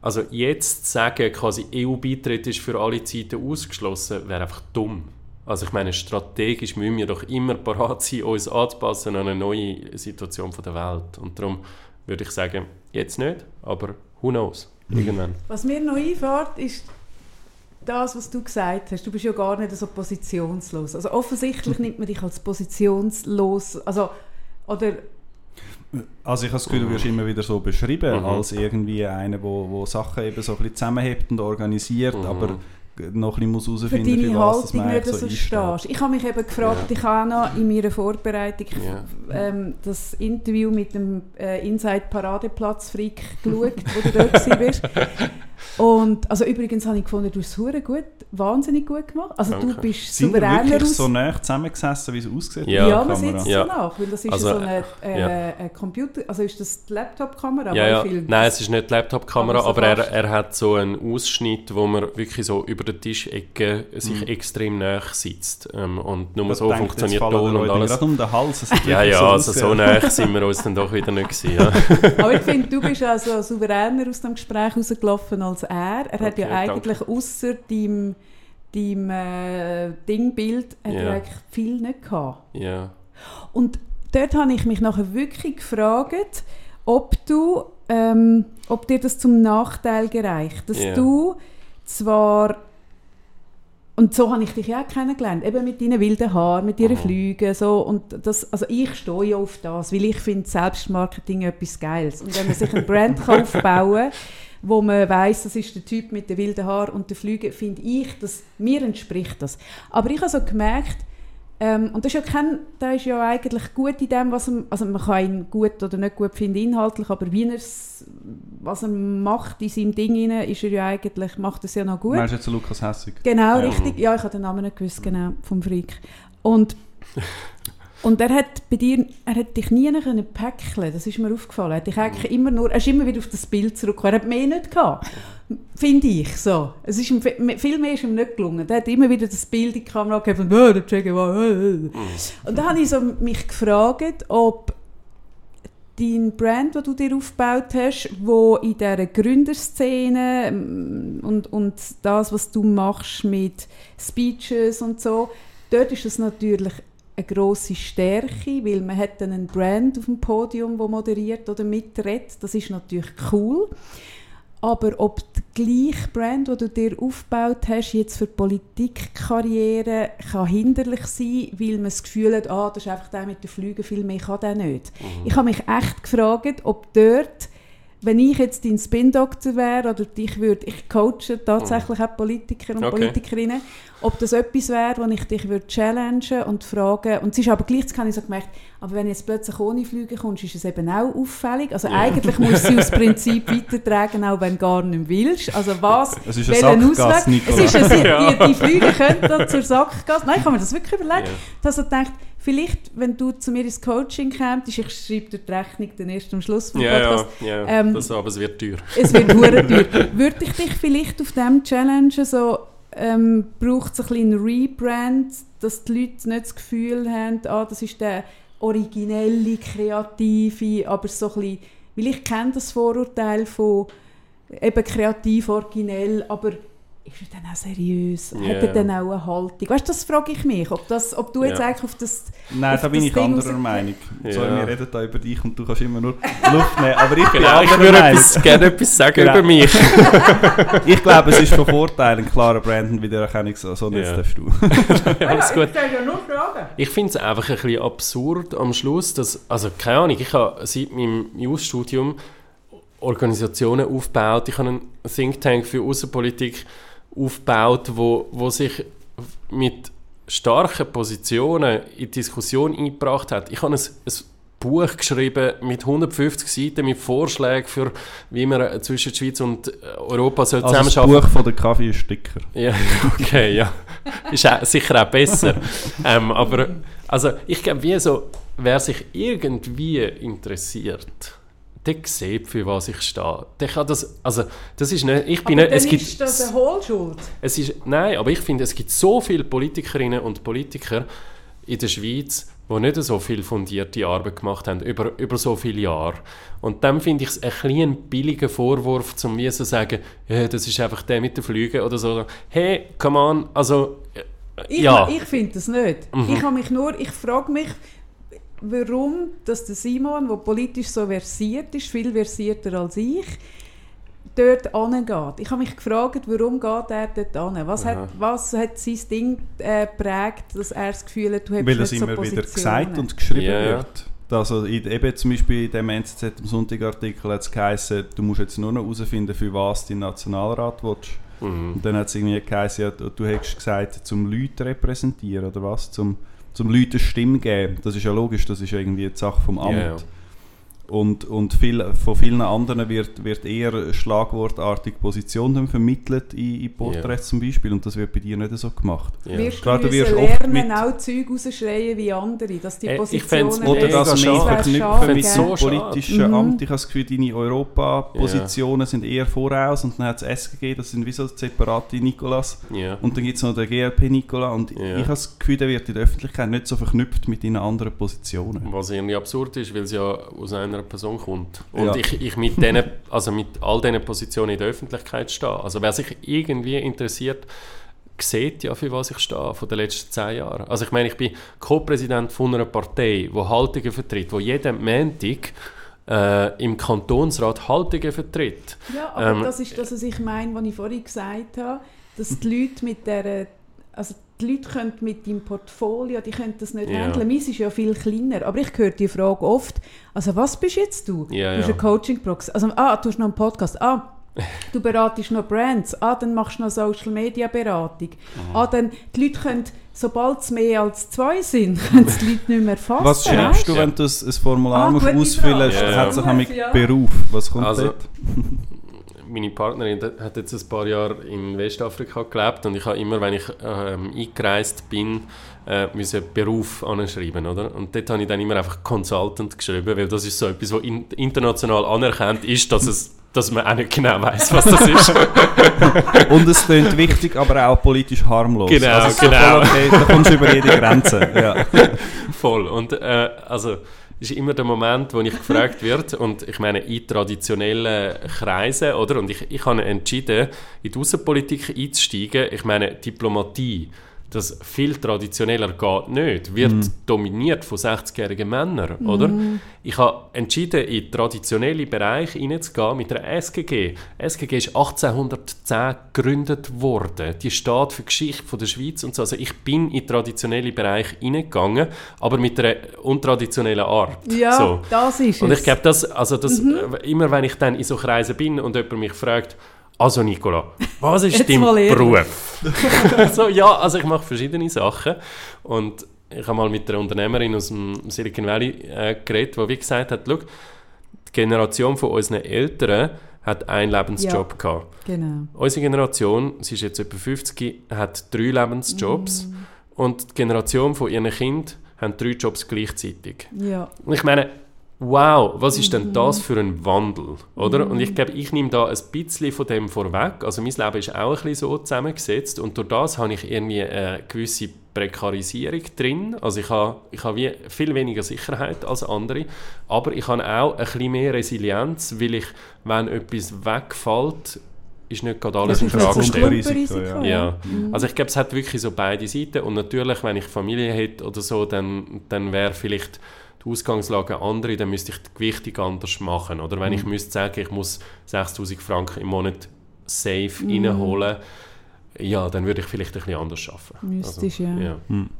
Also jetzt zu sagen, quasi EU-Beitritt ist für alle Zeiten ausgeschlossen, wäre einfach dumm. Also ich meine, strategisch müssen wir doch immer parat sein, uns anzupassen an eine neue Situation von der Welt. Und darum würde ich sagen, jetzt nicht, aber who knows, irgendwann. Was mir noch einfällt, ist das, was du gesagt hast. Du bist ja gar nicht so positionslos. Also offensichtlich nimmt man dich als positionslos, also oder Also ich habe das Gefühl, du wirst immer wieder so beschrieben, Mhm. als irgendwie einer, wo, wo Sachen eben so ein bisschen zusammenhebt und organisiert, Mhm. aber noch ein bisschen muss für herausfinden, deine für was das Haltung man nicht eigentlich so einsteht. stehst. Ich habe mich eben gefragt, Ja. ich habe auch noch in meiner Vorbereitung Ja. ähm, das Interview mit dem äh, Inside Paradeplatz Freak geschaut, wo du dort warst. Und also übrigens habe ich gefunden, du hast es gut, wahnsinnig gut gemacht. Also du Danke. bist Sind wir souveräner wirklich aus so nah zusammengesessen, wie es aussieht? Ja. Ja, man sitzt Ja. so nach, weil das ist Also, so eine, äh, ja. eine Computer, also ist das die Laptop-Kamera? Ja, ja. Nein, es ist nicht die Laptop-Kamera, Aber so aber er, er hat so einen Ausschnitt, wo man wirklich so über der Tischecke sich Mhm. extrem nah sitzt. Ähm, und nur Ich so denke, funktioniert Ton und alles. gerade um den Hals. Ja, ja, also so nah sind wir uns dann doch wieder nicht gewesen. Ja. Aber ich finde, du bist also souveräner aus dem Gespräch rausgelaufen als er. Er hat ja Okay, eigentlich außer deinem, deinem äh, Dingbild hat er Ja. eigentlich viel nicht gehabt. ja. Und dort habe ich mich nachher wirklich gefragt, ob du, ähm, ob dir das zum Nachteil gereicht, dass Ja. du zwar und so habe ich dich ja auch kennengelernt, eben mit deinen wilden Haaren, mit ihren Mhm. Flügen, so und das, also ich stehe ja auf das, weil ich finde Selbstmarketing etwas Geiles und wenn man sich ein Brand kann aufbauen wo man weiß, das ist der Typ mit den wilden Haaren und den Flügen, finde ich, dass mir entspricht das. Aber ich habe so gemerkt, ähm, und das ist ja kein, der ist ja eigentlich gut in dem, was er, also man kann ihn gut oder nicht gut finden inhaltlich, aber wie er es was er macht in seinem Ding rein, ist er ja eigentlich, macht es ja noch gut. Meinst du jetzt Lukas Hessig? Genau, Ja. richtig. Ja, ich habe den Namen nicht gewusst, genau, vom Freak. Und, und er hat bei dir, er hat dich nie können päckeln, das ist mir aufgefallen. Er hat dich eigentlich immer nur, er ist immer wieder auf das Bild zurückgekommen. Er hat mehr nicht gehabt, finde ich so. Es ist ihm, viel mehr ist ihm nicht gelungen. Er hat immer wieder das Bild in die Kamera gegeben von, oh, der Che äh, äh. Und da habe ich so mich gefragt, ob dein Brand, das du dir aufgebaut hast, wo in dieser Gründerszene ähm, und, und das, was du machst mit Speeches und so, dort ist es natürlich eine grosse Stärke, weil man hat dann einen Brand auf dem Podium, wo moderiert oder mitredet. Das ist natürlich cool. Aber ob der gleiche Brand, den du dir aufgebaut hast, jetzt für die Politikkarriere, kann hinderlich sein, weil man das Gefühl hat, ah, das ist einfach der mit den Flügen, viel mehr kann der nicht. Ich habe mich echt gefragt, ob dort, wenn ich jetzt dein Spin-Doktor wäre oder dich würde, ich coache tatsächlich auch Politiker und Okay. Politikerinnen, ob das etwas wäre, wo ich dich würde challengen und fragen, und es ist aber gleichzeitig habe ich so gemerkt, aber wenn jetzt plötzlich ohne Flüge kommst, ist es eben auch auffällig. Also eigentlich musst du sie aus Prinzip weitertragen, auch wenn du gar nicht willst. Also was, Es ist ein welchen Ausweg-. Es ist ein, Ja. die, die Flüge könnten dann zur Sackgasse. Nein, ich habe mir das wirklich überlegt. Ja. Ich habe so gedacht, vielleicht, wenn du zu mir ins Coaching kämst, ich schreibe dir die Rechnung dann erst am Schluss vom Ja, Podcast, ja, ja. Ähm, das, aber es wird teuer. es wird hure teuer. Würde ich dich vielleicht auf diesem Challenge so, ähm, braucht es ein bisschen ein Rebrand, dass die Leute nicht das Gefühl haben, ah, das ist der originelle, kreative, aber so ein bisschen, weil ich kenne das Vorurteil von eben kreativ, originell, aber ist er dann auch seriös? Ja. Hat er dann auch eine Haltung? Weißt du, das frage ich mich, ob, das, ob du jetzt Ja. eigentlich auf das... Nein, auf da bin das ich Ding anderer Meinung. Ja. Sorry, wir reden da über dich und du kannst immer nur Luft nehmen. Aber ich bin Genau, ich würde etwas, gerne etwas sagen Genau. über mich. Ich glaube, es ist von Vorteil, ein klarer Brand und Wiedererkennung. So, so jetzt darfst du. Alles gut. ja nur Fragen. Ich finde es einfach ein bisschen absurd am Schluss, dass, also keine Ahnung, ich habe seit meinem Jus-Studium Organisationen aufgebaut, ich habe einen Think Tank für Außenpolitik aufgebaut, wo, wo sich mit starken Positionen in die Diskussion eingebracht hat. Ich habe ein, ein Buch geschrieben mit 150 Seiten mit Vorschlägen für, wie man zwischen der Schweiz und Europa soll Also das zusammenarbeiten Buch von der Kaffeesticker. ja, okay, ja. Ist auch, sicher auch besser. ähm, aber also, ich glaube, wie so, wer sich irgendwie interessiert, der sieht, für was ich stehe. Der kann das, also, das ist nicht, ich bin Aber nicht, es gibt, ist das eine Hohlschuld. es ist, nein, aber ich finde, es gibt so viele Politikerinnen und Politiker in der Schweiz, die nicht so viel fundierte Arbeit gemacht haben, über, über so viele Jahre. Und dann finde ich es ein bisschen billiger Vorwurf, zum wie so sagen, ja, das ist einfach der mit den Flügen oder so. Hey, come on, also, äh, Ich, ja. ich finde das nicht. Mhm. Ich habe mich nur, ich frage mich, warum dass der Simon, der politisch so versiert ist, viel versierter als ich, dort angeht. Ich habe mich gefragt, warum geht er dort an? Was, Aha. hat, was hat sein Ding äh, geprägt, dass er das Gefühl hat, du hast Weil nicht es so immer wieder Positionen? gesagt und geschrieben ja. wird. Also in, eben zum Beispiel in dem NZZ am Sonntagartikel hat es geheißen, du musst jetzt nur noch herausfinden, für was dein Nationalrat willst. Mhm. Und dann hat es irgendwie geheißen, ja, du, du hättest gesagt, zum Leute repräsentieren oder was? Zum, zum Leuten eine Stimme geben. Das ist ja logisch, das ist ja irgendwie die Sache vom Amt. Ja. Und, und viel, von vielen anderen wird, wird eher schlagwortartig Position dann vermittelt in, in Porträts zum Beispiel und das wird bei dir nicht so gemacht. Ja. Wirst Klar, du wirst lernen, mit- auch Zeug rausschreien wie andere, dass die Äh, ich Positionen... Oder das mehr wäre verknüpfen mit So politischen Mhm. Amt. Ich habe das Gefühl, deine Europa-Positionen sind eher voraus und dann hat es SGG, das sind wie so separate Nikolas. Ja. Und dann gibt es noch den GLP-Nikola und Ja. ich habe das Gefühl, der wird in der Öffentlichkeit nicht so verknüpft mit deinen anderen Positionen. Was irgendwie absurd ist, weil es ja aus einer Person kommt. Und Ja. ich, ich mit, denen, also mit all diesen Positionen in der Öffentlichkeit stehe. Also wer sich irgendwie interessiert, sieht ja, für was ich stehe, von den letzten zehn Jahren. Also ich meine, ich bin Co-Präsident von einer Partei, die Haltungen vertritt, die jeden Montag äh, im Kantonsrat Haltungen vertritt. Ja, aber Ähm, das ist das, was ich meine, was ich vorhin gesagt habe, dass die Leute mit der, also die Leute können mit deinem Portfolio, die können das nicht Ja. handeln. Meins ist ja viel kleiner, aber ich höre die Frage oft, also was bist jetzt du? Ja, du hast ja. eine Coaching-Praxis, also ah, du hast noch einen Podcast, ah, Du beratest noch Brands, ah, dann machst du noch Social Media Beratung. Ah, dann die Leute können, sobald es mehr als zwei sind, können die Leute nicht mehr fassen. Was schreibst du, wenn du ein, ein Formular Ah, musst ausfüllen musst? Ja. Hat sich nämlich Ja. Beruf. Was kommt Also, dort? meine Partnerin hat jetzt ein paar Jahre in Westafrika gelebt und ich habe immer, wenn ich ähm, eingereist bin, äh, müssen Beruf anschreiben, oder? Und dort habe ich dann immer einfach Consultant geschrieben, weil das ist so etwas, was in, international anerkannt ist, dass es dass man auch nicht genau weiß, was das ist. Und es klingt wichtig, aber auch politisch harmlos. Genau, also genau. Voll okay, da kommst du über jede Grenze. Ja. Voll. Und äh, also ist immer der Moment, wo ich gefragt wird und ich meine in traditionellen Kreisen, oder? Und ich, ich habe entschieden, in die Außenpolitik einzusteigen. Ich meine Diplomatie, das viel traditioneller geht nicht, wird dominiert von 60-jährigen Männern, oder? Ich habe entschieden, in den traditionellen Bereich hineinzugehen mit der SGG. SGG ist 1810 gegründet worden. Die steht für die Geschichte von der Schweiz und so. Also ich bin in den traditionellen Bereich hineingegangen, aber mit einer untraditionellen Art. Ja, So. das ist Und es. ich glaube, das, also das, äh, immer wenn ich dann in so Kreisen bin und jemand mich fragt, also Nicola, was ist dein. Beruf? so, ja, also ich mache verschiedene Sachen und ich habe mal mit einer Unternehmerin aus dem Silicon Valley äh, geredet, die wie gesagt hat, schau, die Generation von unseren Eltern hat einen Lebensjob gehabt. Genau. Unsere Generation, sie ist jetzt etwa 50, hat drei Lebensjobs Mm. und die Generation von ihren Kindern haben drei Jobs gleichzeitig. Ja. Und ich meine, wow, was ist Mhm. denn das für ein Wandel, oder? Und ich glaube, ich nehme da ein bisschen von dem vorweg. Also mein Leben ist auch ein bisschen so zusammengesetzt und durch das habe ich irgendwie eine gewisse Prekarisierung drin. Also ich habe, ich habe wie viel weniger Sicherheit als andere, aber ich habe auch ein bisschen mehr Resilienz, weil ich, wenn etwas wegfällt, ist nicht gerade alles in Frage gestellt. Klumpenrisiko. Ja, also ich glaube, es hat wirklich so beide Seiten und natürlich, wenn ich Familie hätte oder so, dann, dann wäre vielleicht die Ausgangslage eine andere, dann müsste ich die Gewichtung anders machen. Oder wenn ich müsste sagen, ich muss 6000 Franken im Monat safe reinholen, ja, dann würde ich vielleicht ein bisschen anders arbeiten. Müsstest, ja. ja. Hm.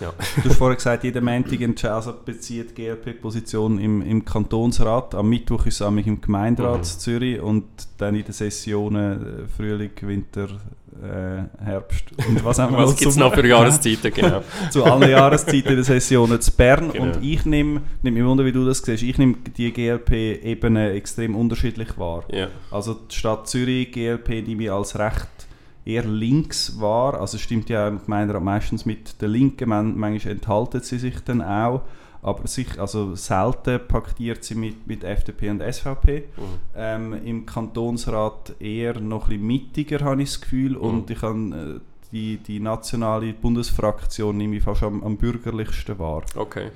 Ja. Du hast vorhin gesagt, jeden Montag entscheidet also bezieht die GLP-Position im, im Kantonsrat. Am Mittwoch ist es nämlich im Gemeinderat Mhm. in Zürich und dann in den Sessionen äh, Frühling, Winter, äh, Herbst und was haben wir Was gibt es noch für Jahreszeiten, genau. zu allen Jahreszeiten in den Sessionen zu Bern. Genau. Und ich nehme, nehme mich wunder, wie du das siehst, ich nehme die GLP-Ebene extrem unterschiedlich wahr. Ja. Also die Stadt Zürich, GLP, nehme ich als recht eher links wahr. Also stimmt ja im Gemeinderat meistens mit der Linken, man, manchmal enthalten sie sich dann auch. Aber sich, also selten paktiert sie mit, mit FDP und SVP. Mhm. Ähm, Im Kantonsrat eher noch ein bisschen mittiger, habe ich das Gefühl. Und ich habe äh, die, die nationale Bundesfraktion nehme ich fast am, am bürgerlichsten wahr. Okay.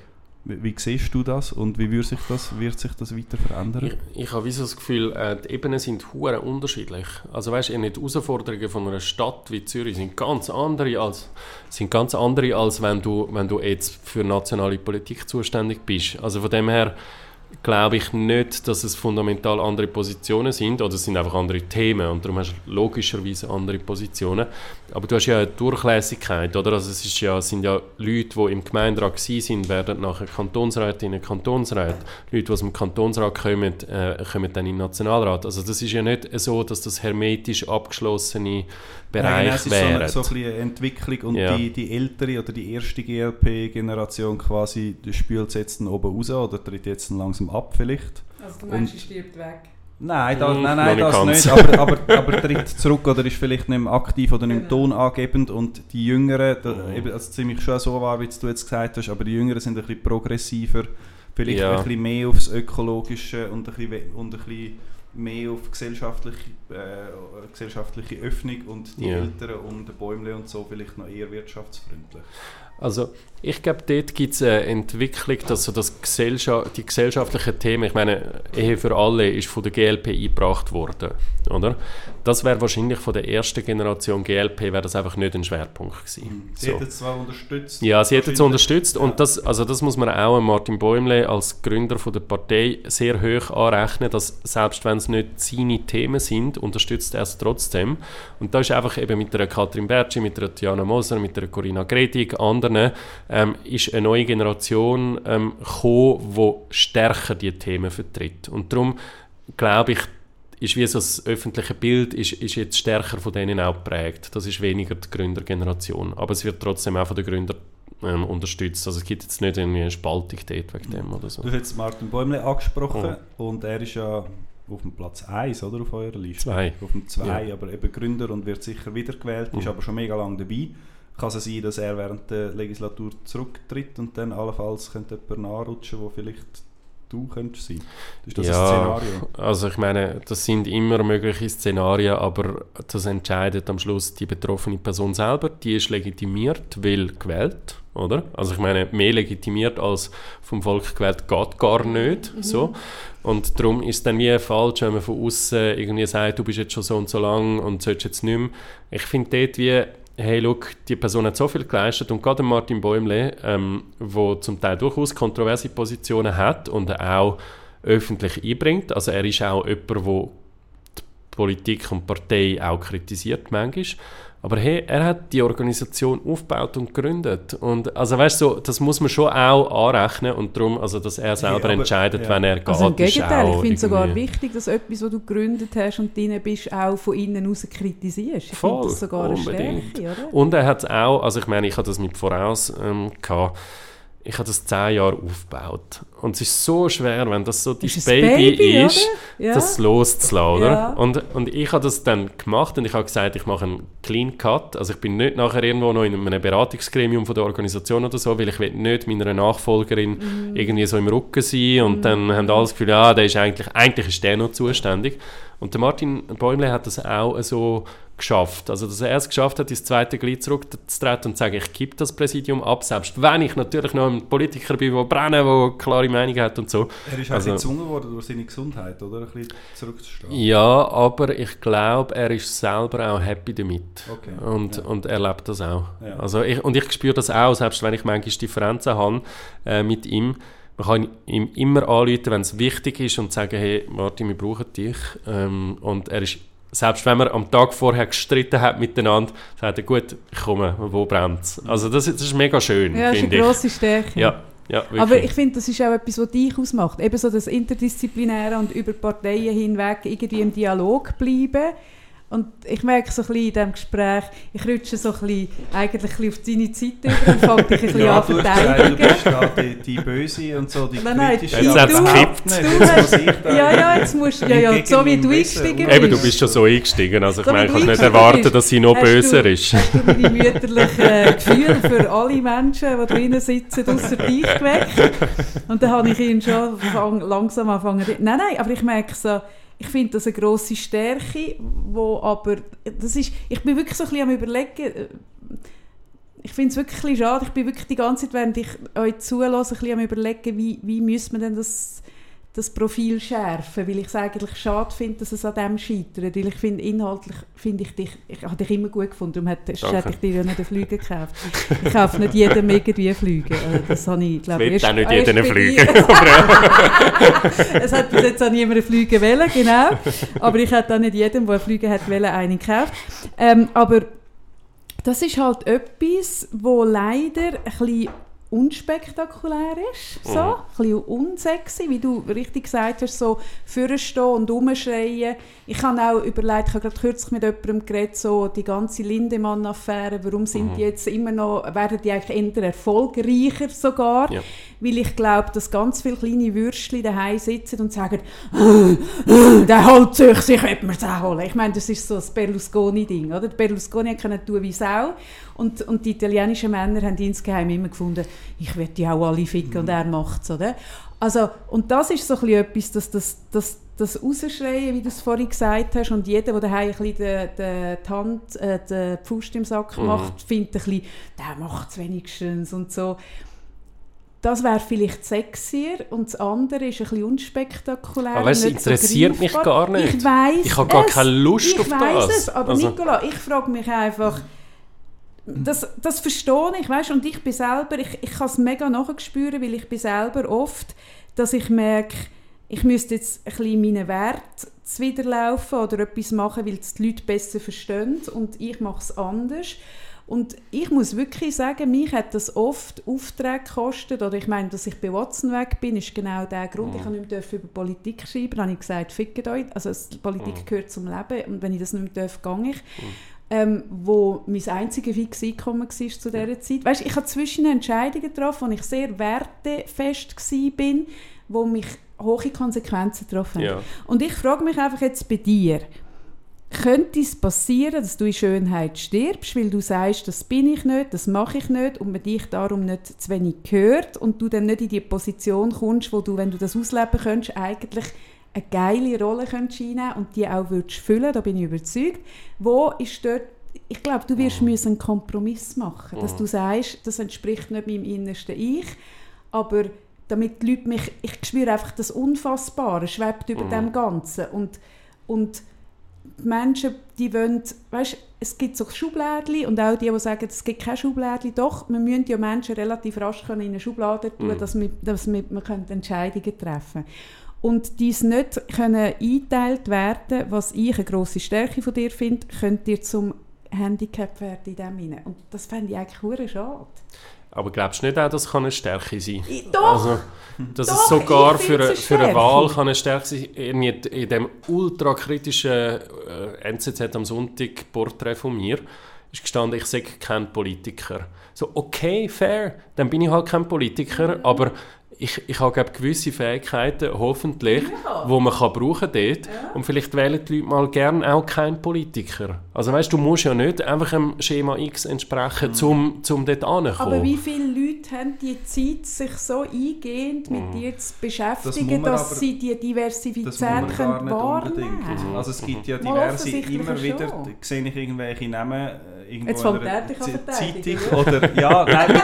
Wie, wie siehst du das und wie wird sich das, wird sich das weiter verändern? Ich, ich habe das Gefühl, äh, die Ebenen sind hure unterschiedlich. Also weißt, die Herausforderungen von einer Stadt wie Zürich sind ganz andere als sind ganz andere als wenn du wenn du jetzt für nationale Politik zuständig bist. Also von dem her glaube ich nicht, dass es fundamental andere Positionen sind oder es sind einfach andere Themen und darum hast du logischerweise andere Positionen. Aber du hast ja eine Durchlässigkeit, oder? Also es ist ja, sind ja Leute, die im Gemeinderat sind, werden nachher Kantonsrätinnen, Kantonsräte. Leute, die aus dem Kantonsrat kommen, äh, kommen dann in den Nationalrat. Also das ist ja nicht so, dass das hermetisch abgeschlossene Nein, Bereiche es ist so so ein eine Entwicklung und Ja. die, die ältere oder die erste GLP-Generation quasi die spült jetzt dann oben raus oder tritt jetzt dann langsam ab vielleicht. Also du meinst, sie stirbt weg. Nein, da, Hm, nein, nein nicht das ganz. nicht, aber, aber, aber tritt zurück oder ist vielleicht nicht mehr aktiv oder nicht mehr Genau. tonangebend und die Jüngeren, da, Mhm. eben, also ziemlich schon so war, wie du jetzt gesagt hast, aber die Jüngeren sind ein bisschen progressiver, vielleicht Ja. ein bisschen mehr aufs Ökologische und ein bisschen, und ein bisschen mehr auf gesellschaftliche, äh, gesellschaftliche Öffnung und die Ja. Älteren um den Bäumle und so vielleicht noch eher wirtschaftsfreundlich. Also ich glaube, dort gibt es eine Entwicklung, dass so das Gesellscha die gesellschaftlichen Themen, ich meine, Ehe für alle ist von der GLP eingebracht worden, oder? Das wäre wahrscheinlich von der ersten Generation GLP, wäre das einfach nicht ein Schwerpunkt gewesen. Sie So. hätten es zwar unterstützt. Ja, sie hätten es unterstützt Ja. und das, also das muss man auch Martin Bäumle als Gründer von der Partei sehr hoch anrechnen, dass selbst wenn es nicht seine Themen sind, unterstützt er es trotzdem. Und da ist einfach eben mit der Katrin Bertschi, mit der Diana Moser, mit der Corinna Gredig, anderen, ähm, ist eine neue Generation ähm, gekommen, die stärker die Themen vertritt. Und darum glaube ich, ist wie so das öffentliche Bild ist, ist jetzt stärker von denen auch geprägt. Das ist weniger die Gründergeneration. Aber es wird trotzdem auch von den Gründern ähm, unterstützt. Also es gibt jetzt nicht irgendwie eine Spaltung dort wegen dem oder so. Du hast jetzt Martin Bäumle angesprochen und er ist ja auf dem Platz 1 oder auf eurer Liste? Zwei. Auf dem 2, Ja. aber eben Gründer und wird sicher wiedergewählt, ist Mhm. aber schon mega lange dabei. Kann es sein, dass er während der Legislatur zurücktritt und dann allenfalls könnte jemand nachrutschen, wo vielleicht du könntest sein? Ist das Ja. ein Szenario? Also ich meine, das sind immer mögliche Szenarien, aber das entscheidet am Schluss die betroffene Person selber. Die ist legitimiert, weil gewählt, oder? Also ich meine, mehr legitimiert als vom Volk gewählt geht gar nicht, so. Und darum ist es dann wie falsch, wenn man von außen irgendwie sagt, du bist jetzt schon so und so lang und sollst jetzt nicht mehr. Ich finde dort wie, hey, look, die Person hat so viel geleistet und gerade Martin Bäumle, ähm, wo zum Teil durchaus kontroverse Positionen hat und auch öffentlich einbringt. Also er ist auch jemand, der die Politik und Partei auch kritisiert manchmal. Aber hey, er hat die Organisation aufgebaut und gegründet. Und also weißt du, so, das muss man schon auch anrechnen und darum, also dass er selber aber- entscheidet, ja. wenn er geht, Also im Gegenteil, ich finde es sogar wichtig, dass etwas, was du gegründet hast und drin bist, auch von innen aus kritisierst. Ich finde Voll, das sogar eine unbedingt. Stärke, oder? Und er hat es auch, also ich meine, ich habe das mit voraus ähm, gehabt, ich habe das zehn Jahre aufgebaut. Und es ist so schwer, wenn das so dein Ist Baby, Baby, ist? Ja. das loszulassen? Ja. Und, und ich habe das dann gemacht und ich habe gesagt, ich mache einen Clean Cut. Also ich bin nicht nachher irgendwo noch in einem Beratungsgremium von der Organisation oder so, weil ich will nicht meiner Nachfolgerin Mhm. irgendwie so im Rücken sein und dann haben alle das Gefühl, ja, der ist eigentlich, eigentlich ist der noch zuständig. Und der Martin Bäumle hat das auch so geschafft. Also, dass er es geschafft hat, ins zweite Glied zurückzutreten und zu sagen, ich gebe das Präsidium ab, selbst wenn ich natürlich noch ein Politiker bin, der brennt, der eine klare Meinung hat und so. Er ist auch Also- ein bisschen gezwungen worden durch seine Gesundheit, oder? Ein bisschen zurückzustehen. Ja, aber ich glaube, er ist selber auch happy damit. Okay, Und, ja. und er lebt das auch. Ja. Also ich, und ich spüre das auch, selbst wenn ich manchmal Differenzen habe äh, mit ihm. Man kann ihm immer anrufen, wenn es wichtig ist und sagen, hey Martin, wir brauchen dich. Ähm, und er ist, selbst wenn man am Tag vorher gestritten hat miteinander, sagt er, gut, ich komme, wo brennt es? Also das, das ist mega schön, Ja, das ist eine grosse Stärke. Ja, ja. Aber ich finde, das ist auch etwas, was dich ausmacht. Eben so das Interdisziplinäre und über Parteien hinweg irgendwie im Dialog bleiben. Und ich merke so ein bisschen in diesem Gespräch, ich rutsche so ein bisschen, eigentlich ein bisschen auf deine Seite über und fange dich ein bisschen Ja, an du zu hast gesagt, du verteidigen. bist da die, die Böse und so, die Nein, nein, kritische. Jetzt hat's überhaupt gekippt. Ja, ja, jetzt musst du, ja, ja, so wie du eingestiegen und- Eben, du bist schon so eingestiegen. Also ich So meine, ich kann nicht erwarten, bist. dass sie noch böser du- ist. Hast du deine mütterlichen Gefühle für alle Menschen, die drinnen sitzen, außer dich geweckt? Und dann habe ich ihn schon langsam angefangen. Nein, nein, aber ich merke so, ich finde das eine grosse Stärke, wo aber, das ist, ich bin wirklich so ein bisschen am überlegen, äh, ich finde es wirklich schade, ich bin wirklich die ganze Zeit, während ich euch zulasse, ein bisschen am überlegen, wie, wie müsste man denn das, das Profil schärfen, weil ich es eigentlich schade finde, dass es an dem scheitert, weil ich finde, inhaltlich finde ich dich, ich habe dich immer gut gefunden, darum hätte, ich dir ja nicht einen Flüger gekauft. Ich kaufe nicht jedem irgendwie Flüge, also das habe ich, glaube ich, auch nicht bei Flüge. es hat bis jetzt auch niemand einen Flüge wählen, genau, aber ich hätte auch nicht jedem, der einen Flüge hat wählen, einen gekauft. Ähm, aber das ist halt etwas, wo leider ein bisschen unspektakulär ist, so, Mhm. ein bisschen unsexy, wie du richtig gesagt hast, so vorstehen und rumschreien. Ich habe auch überlegt, ich habe gerade kürzlich mit jemandem geredet, so die ganze Lindemann-Affäre, warum sind Mhm. die jetzt immer noch, werden die eigentlich eher erfolgreicher sogar, Ja. weil ich glaube, dass ganz viele kleine Würstchen daheim sitzen und sagen, der holt sich, sich könnte man es auch holen. Ich meine, das ist so das Berlusconi-Ding, oder? Der Berlusconi können tun wie Sau und, und die italienischen Männer haben insgeheim immer gefunden, ich werde die auch alle ficken und er macht es, oder? Also, und das ist so ein bisschen etwas, dass das, das, das Rausschreien, wie du es vorhin gesagt hast, und jeder, der daheim ein bisschen die, die, die Hand, äh, den Pfust im Sack Mhm. macht, findet ein bisschen, der macht es wenigstens und so. Das wäre vielleicht sexier und das andere ist ein bisschen unspektakulär. Aber nicht interessiert mich greifbar. gar nicht. Ich weiß Ich habe gar es. keine Lust ich auf weiss das. es, aber Also- Nicola, ich frage mich einfach, das, das verstehe ich, weißt, und ich bin selber, ich, ich kann es mega nachspüren, weil ich bin selber oft, dass ich merke, ich müsste jetzt ein bisschen meinen Wert zuwiderlaufen oder etwas machen, weil es die Leute besser verstehen und ich mache es anders. Und ich muss wirklich sagen, mich hat das oft Aufträge gekostet, oder ich meine, dass ich bei Watson weg bin, ist genau der Grund. Ich habe nicht mehr über Politik schreiben, dann habe ich gesagt, fickt euch, also Politik gehört zum Leben und wenn ich das nicht mehr darf, gehe ich. Ähm, wo mein einziges fixes Einkommen war zu dieser Zeit. Weißt, ich habe zwischen Entscheidungen getroffen, wo ich sehr wertefest war, wo mich hohe Konsequenzen getroffen haben. Ja. Und ich frage mich einfach jetzt bei dir, könnte es passieren, dass du in Schönheit stirbst, weil du sagst, das bin ich nicht, das mache ich nicht und man dich darum nicht zu wenig hört und du dann nicht in die Position kommst, wo du, wenn du das ausleben könntest, eigentlich eine geile Rolle könntest einnehmen und die auch würdest füllen, da bin ich überzeugt. Wo ist dort ich glaube, du wirst müssen einen Kompromiss machen, dass du sagst, das entspricht nicht meinem innersten Ich, aber damit die Leute mich, ich spüre einfach das Unfassbare, schwebt über dem Ganzen und, und die Menschen, die wollen, weißt, es gibt so Schublädchen und auch die, die sagen, es gibt keine Schublädchen, doch, wir müssen ja Menschen relativ rasch können in eine Schublade tun, Mhm. dass wir, dass wir, wir können Entscheidungen treffen und dies nicht können eingeteilt werden, was ich eine grosse Stärke von dir finde, könnte dir zum Handicap werden in dem Sinne. Und das fände ich eigentlich hure schade. Aber glaubst du nicht auch, das kann eine Stärke sein? Doch! Also, dass Doch, es sogar für, eine- für eine Wahl kann eine Stärke sein Irgendwie in dem ultrakritischen äh, NZZ am Sonntag Porträt von mir ist gestanden, ich sei kein Politiker. So, okay, fair, dann bin ich halt kein Politiker, aber ich, ich habe glaub, gewisse Fähigkeiten, hoffentlich, Ja. wo man kann brauchen dort. Und vielleicht wählen die Leute mal gerne auch keinen Politiker. Also weißt du, musst ja nicht einfach dem Schema X entsprechen, um zum dort anzukommen. Aber wie viele Leute haben die Zeit, sich so eingehend mit dir zu beschäftigen, man dass aber- sie die Das Diversität muss man gar können nicht wahrnehmen unbedingt. Also es gibt ja diverse, immer wieder schon. sehe ich irgendwelche Namen äh, irgendwo Jetzt fängt einer er dich an Zeitung oder ja, nein,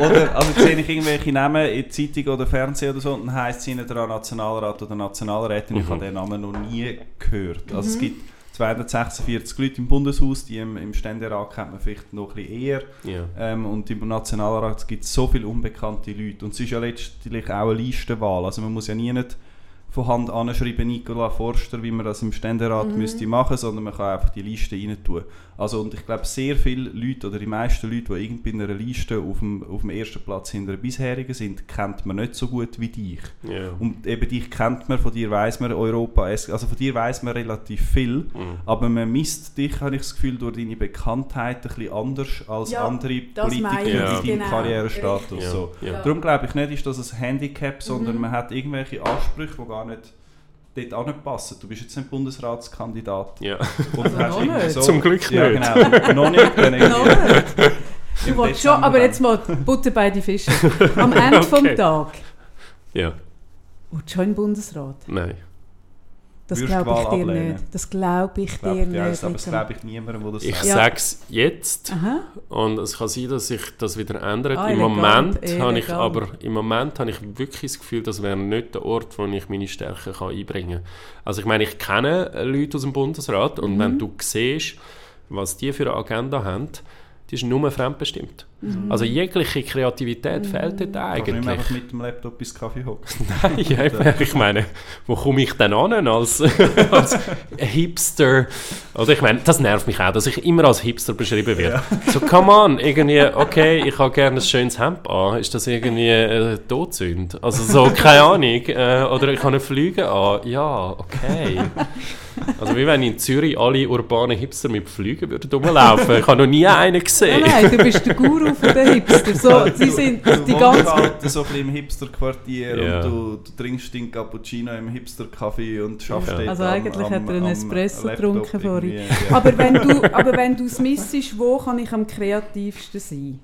oder also sehe ich irgendwelche Namen in Zeitung oder Fernsehen oder so dann heisst es ihnen der Nationalrat oder Nationalrätin, ich Mhm. habe den Namen noch nie gehört. Also Mhm. es gibt 246 Leute im Bundeshaus, die im, im Ständerat kennt man vielleicht noch ein bisschen eher. Ja. Ähm, und im Nationalrat gibt es so viele unbekannte Leute. Und es ist ja letztlich auch eine Listenwahl. Also man muss ja nie nicht von Hand anschreiben, Nicola Forster, wie man das im Ständerat müsste machen, sondern man kann einfach die Liste rein tun. Also und ich glaube, sehr viele Leute oder die meisten Leute, die irgendwie in einer Liste auf dem, auf dem ersten Platz hinter den bisherigen sind, kennt man nicht so gut wie dich. Ja. Und eben dich kennt man, von dir weiß man Europa, also von dir weiß man relativ viel, Mhm. aber man misst dich, habe ich das Gefühl, durch deine Bekanntheit ein bisschen anders als Ja, andere Politiker in deinem genau. Karrierestatus. Ja, So. ja. Darum glaube ich nicht, ist das ein Handicap, Mhm. sondern man hat irgendwelche Ansprüche, die gar nicht dort anpassen. Du bist jetzt ein Bundesratskandidat. Ja. Und Also noch nicht. Zum Glück ja, nicht. Genau, noch nicht. Dann Noch nicht. Du willst schon, aber jetzt mal Butter bei die Fische. Am Ende vom Okay. Tag. ja, Und schon im Bundesrat. Nein. Das glaube ich dir ablehnen? nicht. Das glaube ich Ich dir ja, nicht. aber das glaube ich niemandem, der das Ich sagt. Ja. sage es jetzt Aha. und es kann sein, dass sich das wieder ändert. Ah, Im, Moment habe ich, aber, Im Moment habe ich wirklich das Gefühl, das wäre nicht der Ort, wo ich meine Stärken kann einbringen kann. Also ich meine, ich kenne Leute aus dem Bundesrat und Mhm. wenn du siehst, was die für eine Agenda haben, die ist nur fremdbestimmt. Mhm. Also jegliche Kreativität fehlt dort Kannst du nicht mehr eigentlich. einfach mit dem Laptop ins Kaffee hocken. Nein, eben, ich meine, wo komme ich denn an als, als Hipster? Oder ich meine, das nervt mich auch, dass ich immer als Hipster beschrieben werde. So, come on, irgendwie, okay, ich habe gerne ein schönes Hemd an, ist das irgendwie äh, Todsünde? Also so, keine Ahnung. Äh, oder ich habe eine Flüge an, ja, okay. Also wie wenn in Zürich alle urbanen Hipster mit Flügen würden rumlaufen. Ich habe noch nie einen Nein, gesehen. nein, du bist der Guru von den Hipster. So, sie sind Du die wohnst ganze halt so ein bisschen im Hipster-Quartier Ja. und du, du trinkst deinen Cappuccino im Hipster-Café und schaffst Ja. Also am- eigentlich am- hat er einen Espresso getrunken vorhin. ja. Du aber wenn du es missest, wo kann ich am kreativsten sein?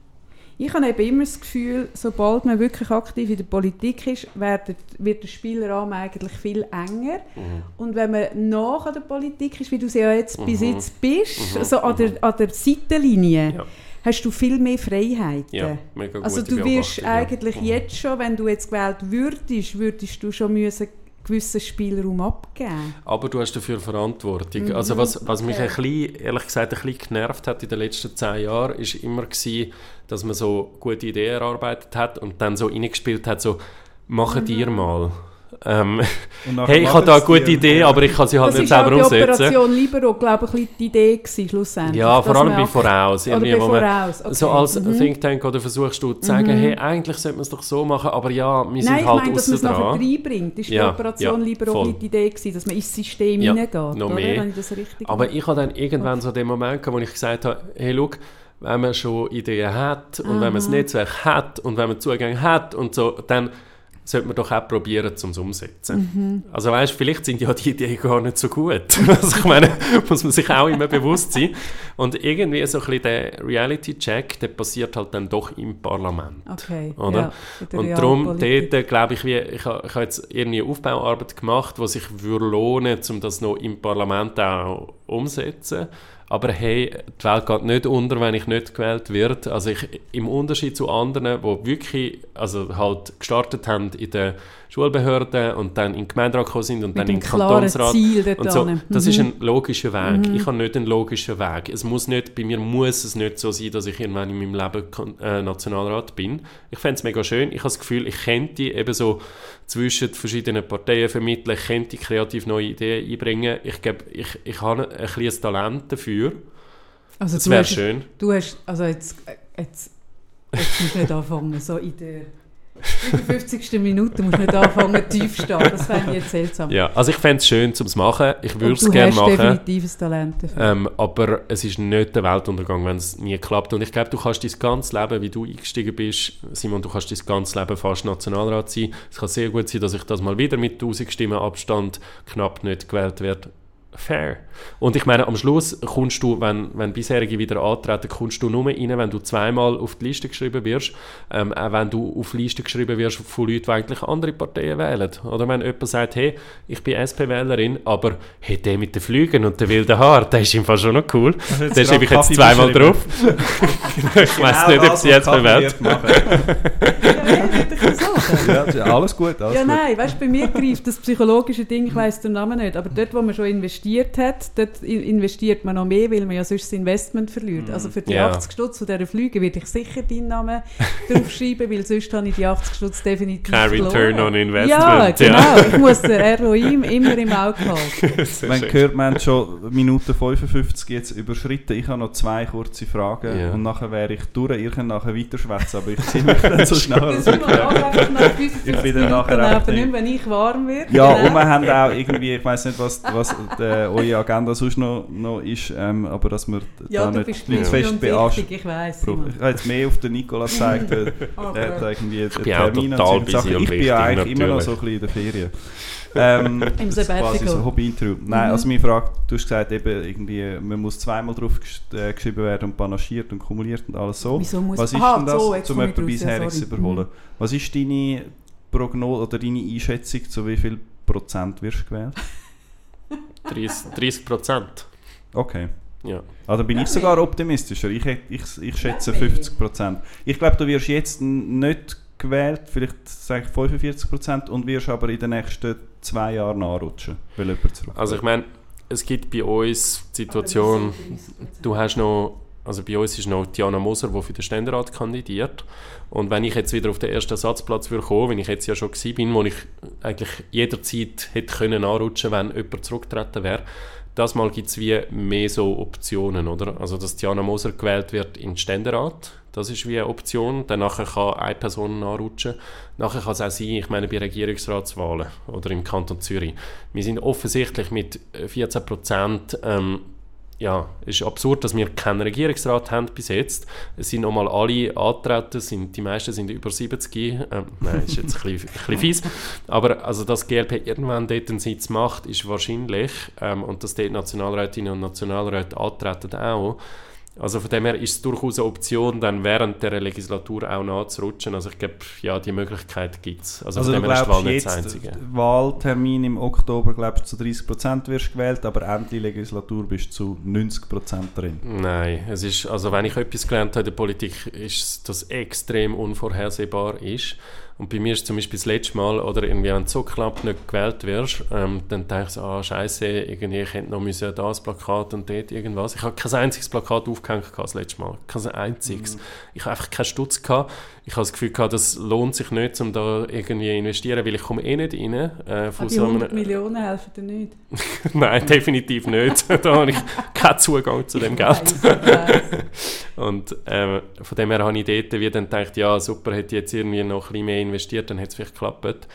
Ich habe eben immer das Gefühl, sobald man wirklich aktiv in der Politik ist, wird, wird der Spielraum eigentlich viel enger. Mhm. Und wenn man nach an der Politik ist, wie du sie ja jetzt bis Mhm. jetzt bist, Mhm. so an der, an der Seitenlinie, Ja. hast du viel mehr Freiheiten. Ja, mega gute Also du wirst Beobachtung, ja. eigentlich Mhm. jetzt schon, wenn du jetzt gewählt würdest, würdest du schon müssen gewissen Spielraum abgeben. Aber du hast dafür Verantwortung. Mhm, Also was, was mich okay. ein bisschen, ehrlich gesagt ein bisschen genervt hat in den letzten zehn Jahren, ist immer gewesen, dass man so gute Ideen erarbeitet hat und dann so reingespielt hat, so «Mache dir mal». Ähm, hey, ich habe da eine gute die- Idee, aber ich kann sie halt Das nicht ist auch selber die umsetzen. Operation Libero, glaube ich, die Idee gewesen, schlussendlich. Ja, vor allem bei Voraus. Oder Irgendwie, bei Voraus, okay. So als Mhm. Think Tank oder versuchst du zu sagen, hey, eigentlich sollte man es doch so machen, aber ja, wir sind Nein, ich halt meine, dass man es außen nachher dran. reinbringt. Das war Ja, die Operation ja, Libero voll. die Idee, gewesen, dass man ins System Ja, hineingeht. noch oder? mehr. Ich das Aber ich habe dann irgendwann so den Moment gehabt, wo ich gesagt habe, hey, schau, wenn man schon Ideen hat und wenn man das Netzwerk hat und wenn man Zugang hat und so, dann sollte man doch auch probieren, um es umzusetzen. Also weißt, vielleicht sind ja die Ideen gar nicht so gut. Also ich meine, muss man sich auch immer bewusst sein. Und irgendwie so ein bisschen der Reality-Check, der passiert halt dann doch im Parlament. Okay, Oder? ja, Und darum, dort glaube ich, wie, ich habe ha jetzt irgendwie Aufbauarbeit gemacht, die sich würde lohnen um das noch im Parlament auch umzusetzen. Aber hey, die Welt geht nicht unter, wenn ich nicht gewählt werde. Also ich, im Unterschied zu anderen, die wirklich also halt gestartet haben in den Schulbehörden und dann in den Gemeinderat gekommen sind und Mit dann in den Kantonsrat. Ziel Und so, das Mhm. ist ein logischer Weg. Ich habe nicht einen logischen Weg. Es muss nicht, bei mir muss es nicht so sein, dass ich irgendwann in meinem Leben äh, Nationalrat bin. Ich fände es mega schön. Ich habe das Gefühl, ich könnte eben so zwischen verschiedenen Parteien vermitteln, ich könnte kreativ neue Ideen einbringen. Ich glaube, ich, ich habe ein kleines Talent dafür. Also Das wäre schön. Du hast, also jetzt, jetzt, jetzt du nicht anfangen, so in der 55. Minute musst du nicht anfangen, tief zu stehen. Das fände ich jetzt seltsam. Ja, also ich fände es schön, um es zu machen. Ich würde es du gerne hast machen. definitiv ein Talent dafür. Ähm, aber es ist nicht der Weltuntergang, wenn es nie klappt. Und ich glaube, du kannst dein ganzes Leben, wie du eingestiegen bist, Simon, du kannst dein ganzes Leben fast Nationalrat sein. Es kann sehr gut sein, dass ich das mal wieder mit 1000 Stimmen Abstand knapp nicht gewählt werde. Fair. Und ich meine, am Schluss kommst du, wenn, wenn bisherige wieder antreten, kommst du nur rein, wenn du zweimal auf die Liste geschrieben wirst. Ähm, auch wenn du auf die Liste geschrieben wirst von Leuten, die eigentlich andere Parteien wählen. Oder wenn jemand sagt, hey, ich bin SP-Wählerin, aber hey, der mit den Flügen und den wilden Haaren, der ist im Fall schon noch cool. Den schreibe ich jetzt zweimal drauf. ich weiß nicht, ob sie jetzt machen. Ja, alles gut, alles Ja, gut. nein, weißt du, bei mir greift das psychologische Ding, ich weiss den Namen nicht, aber dort, wo man schon investiert hat, dort in- investiert man noch mehr, weil man ja sonst das Investment verliert. Also für die Ja. 80 Stutz von dieser Flüge würde ich sicher deinen Namen draufschreiben, weil sonst habe ich die 80 Stutz definitiv Kein verloren. Return on Ja, Investment. genau. Ich muss den ROI immer im Auge halten. Man hört, wir haben schon Minute 55 jetzt überschritten. Ich habe noch zwei kurze Fragen Ja. und nachher wäre ich durch. Ihr könnt nachher weiterschwätzen, aber ich ziehe mich dann so schnell. Ich- mir auch einfach nach 55 Ich bin dann nachher auch nicht, wenn ich warm werde. Ja, Genau. und wir haben auch irgendwie, ich weiß nicht, was, was die, eure Agenda sonst noch, noch ist, ähm, aber dass wir Ja, da nicht nicht fest beanspruchen. wichtig, ich weiss. Ich habe jetzt mehr auf den Nikola gezeigt, der, Okay. der hat irgendwie einen bin auch Termin und total solche Sachen. busy und Ich bin ja eigentlich immer noch natürlich. so ein bisschen in der Ferien. Ähm, Im quasi Sabbatical. so Hobby-Interview. Nein, Mhm. also meine Frage, du hast gesagt, eben irgendwie, man muss zweimal drauf gesch- äh, geschrieben werden und panaschiert und kumuliert und alles so. Wieso muss Was ist Aha, denn das, so, um ich ja, bisheriges zu überholen? Mhm. Was ist deine Prognose oder deine Einschätzung, zu wie viel Prozent wirst du gewählt? 30 30 Prozent. Okay. Ja. Also bin ich sogar optimistischer. Ich, ich, ich schätze 50 Prozent. Ich glaube, du wirst jetzt nicht gewählt, vielleicht sage ich 45 Prozent, und wirst aber in den nächsten zwei Jahren nachrutschen, weil jemand zurück. Also ich meine, es gibt bei uns die Situation, du hast noch, also bei uns ist noch Diana Moser, die für den Ständerat kandidiert. Und wenn ich jetzt wieder auf den ersten Ersatzplatz würde kommen, wenn ich jetzt ja schon gewesen bin, wo ich eigentlich jederzeit hätte können anrutschen, wenn jemand zurückgetreten wäre, das Mal gibt es wie mehr so Optionen, oder? Also, dass Diana Moser gewählt wird in den Ständerat, das ist wie eine Option. Dann nachher kann eine Person anrutschen. Nachher kann es auch sein, ich meine, bei Regierungsratswahlen oder im Kanton Zürich. Wir sind offensichtlich mit äh, 14 Prozent ähm, ja, es ist absurd, dass wir keinen Regierungsrat haben bis jetzt. Es sind nochmal alle angetreten, sind, die meisten sind über 70. Ähm, nein, ist jetzt ein bisschen, ein bisschen fies. Aber also, dass GLP irgendwann dort einen Sitz macht, ist wahrscheinlich. Ähm, und dass dort Nationalrätinnen und Nationalräte antreten auch. Also von dem her ist es durchaus eine Option, dann während der Legislatur auch nachzurutschen. Also ich glaube, ja, die Möglichkeit gibt es. Also, Also von dem her ist die Wahl nicht das Einzige. Wahltermin im Oktober, glaubst du, zu 30 Prozent wirst gewählt, aber Ende Legislatur bist du zu 90 Prozent drin. Nein, es ist, also wenn ich etwas gelernt habe in der Politik, ist, dass extrem unvorhersehbar ist. Und bei mir ist zum Beispiel das letzte Mal, oder irgendwie, wenn du so knapp nicht gewählt wirst, ähm, dann denke ich so, ah, scheiße, irgendwie, ich hätte noch müssen das Plakat und dort irgendwas. Ich habe kein einziges Plakat aufgehängt das letzte Mal. Kein einziges. Mhm. Ich habe einfach keinen Stutz gehabt. Ich habe das Gefühl gehabt, das lohnt sich nicht, um da irgendwie investieren, weil ich komme eh nicht rein. Äh, von ah, die so 100 Millionen helfen dir nicht? Nein, definitiv nicht. da habe ich keinen Zugang zu dem Geld. und äh, von dem her habe ich dort wieder dann gedacht, ja super, hätte ich jetzt irgendwie noch ein bisschen mehr investiert, dann hätte es vielleicht geklappt.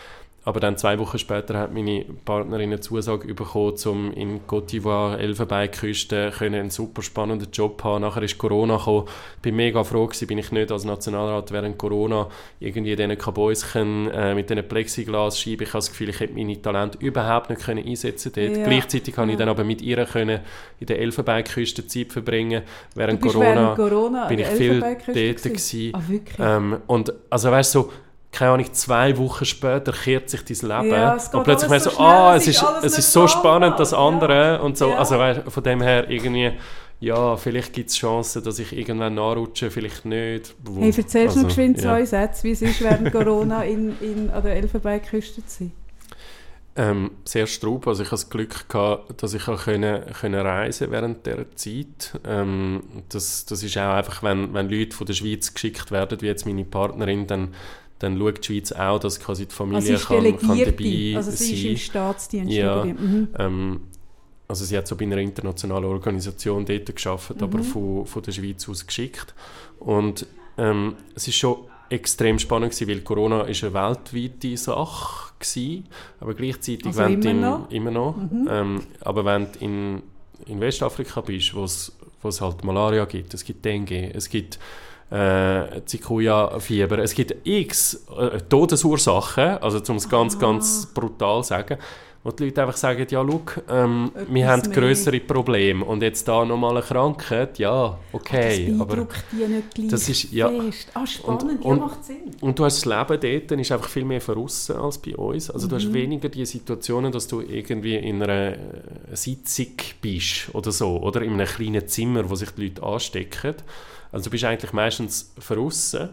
Aber dann zwei Wochen später hat meine Partnerin eine Zusage bekommen, um in Côte d'Ivoire, Elfenbeinküste, einen super spannenden Job zu haben. Nachher ist Corona gekommen. Ich bin mega froh gewesen, bin ich nicht als Nationalrat während Corona irgendwie in diesen Kabäuschen äh, mit diesen Plexiglas-Scheiben. Ich habe das Gefühl, ich hätte meine Talente überhaupt nicht können einsetzen können. Ja. Gleichzeitig konnte ja. ich dann aber mit ihr können in der Elfenbeinküste Zeit verbringen. Während Corona, während Corona bin ich viel dort gewesen. Ah, ähm, und also weißt du, so, keine Ahnung, zwei Wochen später kehrt sich dein Leben ja, und plötzlich merkst so, ah, es ist, es ist so spannend, das andere ja. und so, ja. also von dem her irgendwie, ja, vielleicht gibt es Chancen, dass ich irgendwann nachrutsche, vielleicht nicht. Hey, erzählst also, noch geschwind zwei. Sätze, wie es ist, während Corona in, in, an der Elfenbeinküste zu sein? Ähm, sehr straub. Also ich hatte das Glück, gehabt, dass ich auch können, können reisen während dieser Zeit. Ähm, das, das ist auch einfach, wenn, wenn Leute von der Schweiz geschickt werden, wie jetzt meine Partnerin, dann dann schaut die Schweiz auch, dass quasi die Familie also kann, kann dabei also sie sein. ist im Staatsdienst. Ja, mhm. ähm, also sie hat so bei einer internationalen Organisation dort geschafft, mhm. aber von, von der Schweiz aus geschickt. Und ähm, es ist schon extrem spannend gewesen, weil Corona ist eine weltweite Sache gewesen, aber gleichzeitig also wenn immer in, noch, immer noch mhm. ähm, aber wenn du in, in Westafrika bist, wo es halt Malaria gibt, es gibt Dengue, es gibt äh, Zikuya-Fieber. Es gibt x äh, Todesursachen, also um es ganz, ah. ganz brutal zu sagen, wo die Leute einfach sagen, ja, schau, ähm, wir haben größere Probleme und jetzt da nochmal eine Krankheit, ja, okay. Das aber die nicht gleich das ist, ja, fest. Ah, spannend, und, und, ja, macht Sinn. Und du hast das Leben dort, dann ist einfach viel mehr verrissen als bei uns. Also mhm. du hast mhm. weniger die Situationen, dass du irgendwie in einer äh, Sitzung bist oder so, oder in einem kleinen Zimmer, wo sich die Leute anstecken also du bist eigentlich meistens verrissen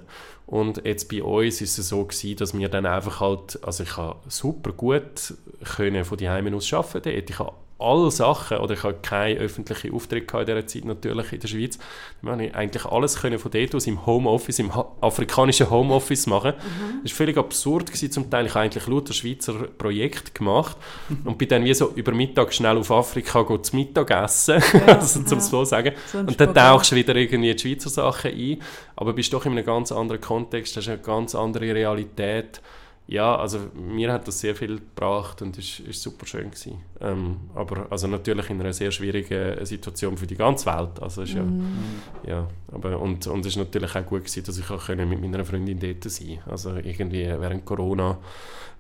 und jetzt bei uns ist es so gewesen, dass wir dann einfach halt, also ich habe super gut können von die Heimen aus arbeiten dort. Ich habe alle Sachen, oder ich hatte keine öffentlichen Auftritte in dieser Zeit natürlich in der Schweiz, dann konnte ich eigentlich alles können von dort aus im Homeoffice, im afrikanischen Homeoffice machen. Mhm. Das war völlig absurd gewesen, zum Teil. Ich habe eigentlich lauter Schweizer Projekte gemacht und bin dann wie so über Mittag schnell auf Afrika zu Mittag essen, ja, also, zum ja. so sagen. So und dann tauchst du wieder irgendwie die Schweizer Sachen ein, aber bist doch in einem ganz anderen Kontext, hast eine ganz andere Realität ja, also mir hat das sehr viel gebracht und es ist, super schön gewesen. Ähm, aber also natürlich in einer sehr schwierigen Situation für die ganze Welt. Also ist ja, mm. ja, aber und, und es ist natürlich auch gut gewesen, dass ich auch mit meiner Freundin dort sein Also irgendwie während Corona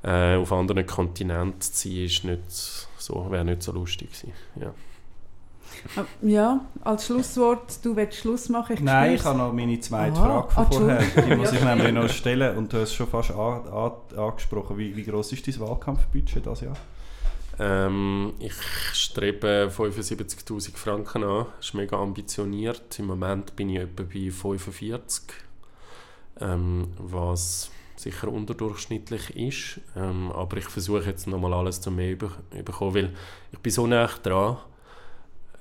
äh, auf anderen Kontinenten zu sein, ist nicht so, wäre nicht so lustig gewesen. Ja. Ja, als Schlusswort, du willst Schluss machen? Ich Nein, ich habe noch meine zweite Aha. Frage von vorher. Die muss ich nämlich noch stellen. Und du hast es schon fast an, an, angesprochen. Wie, wie groß ist dein Wahlkampfbudget dieses Jahr? Ähm, ich strebe 75'000 Franken an. Das ist mega ambitioniert. Im Moment bin ich etwa bei 45. Ähm, was sicher unterdurchschnittlich ist. Ähm, aber ich versuche jetzt nochmal alles zu mehr über, bekommen, weil ich bin so nah dran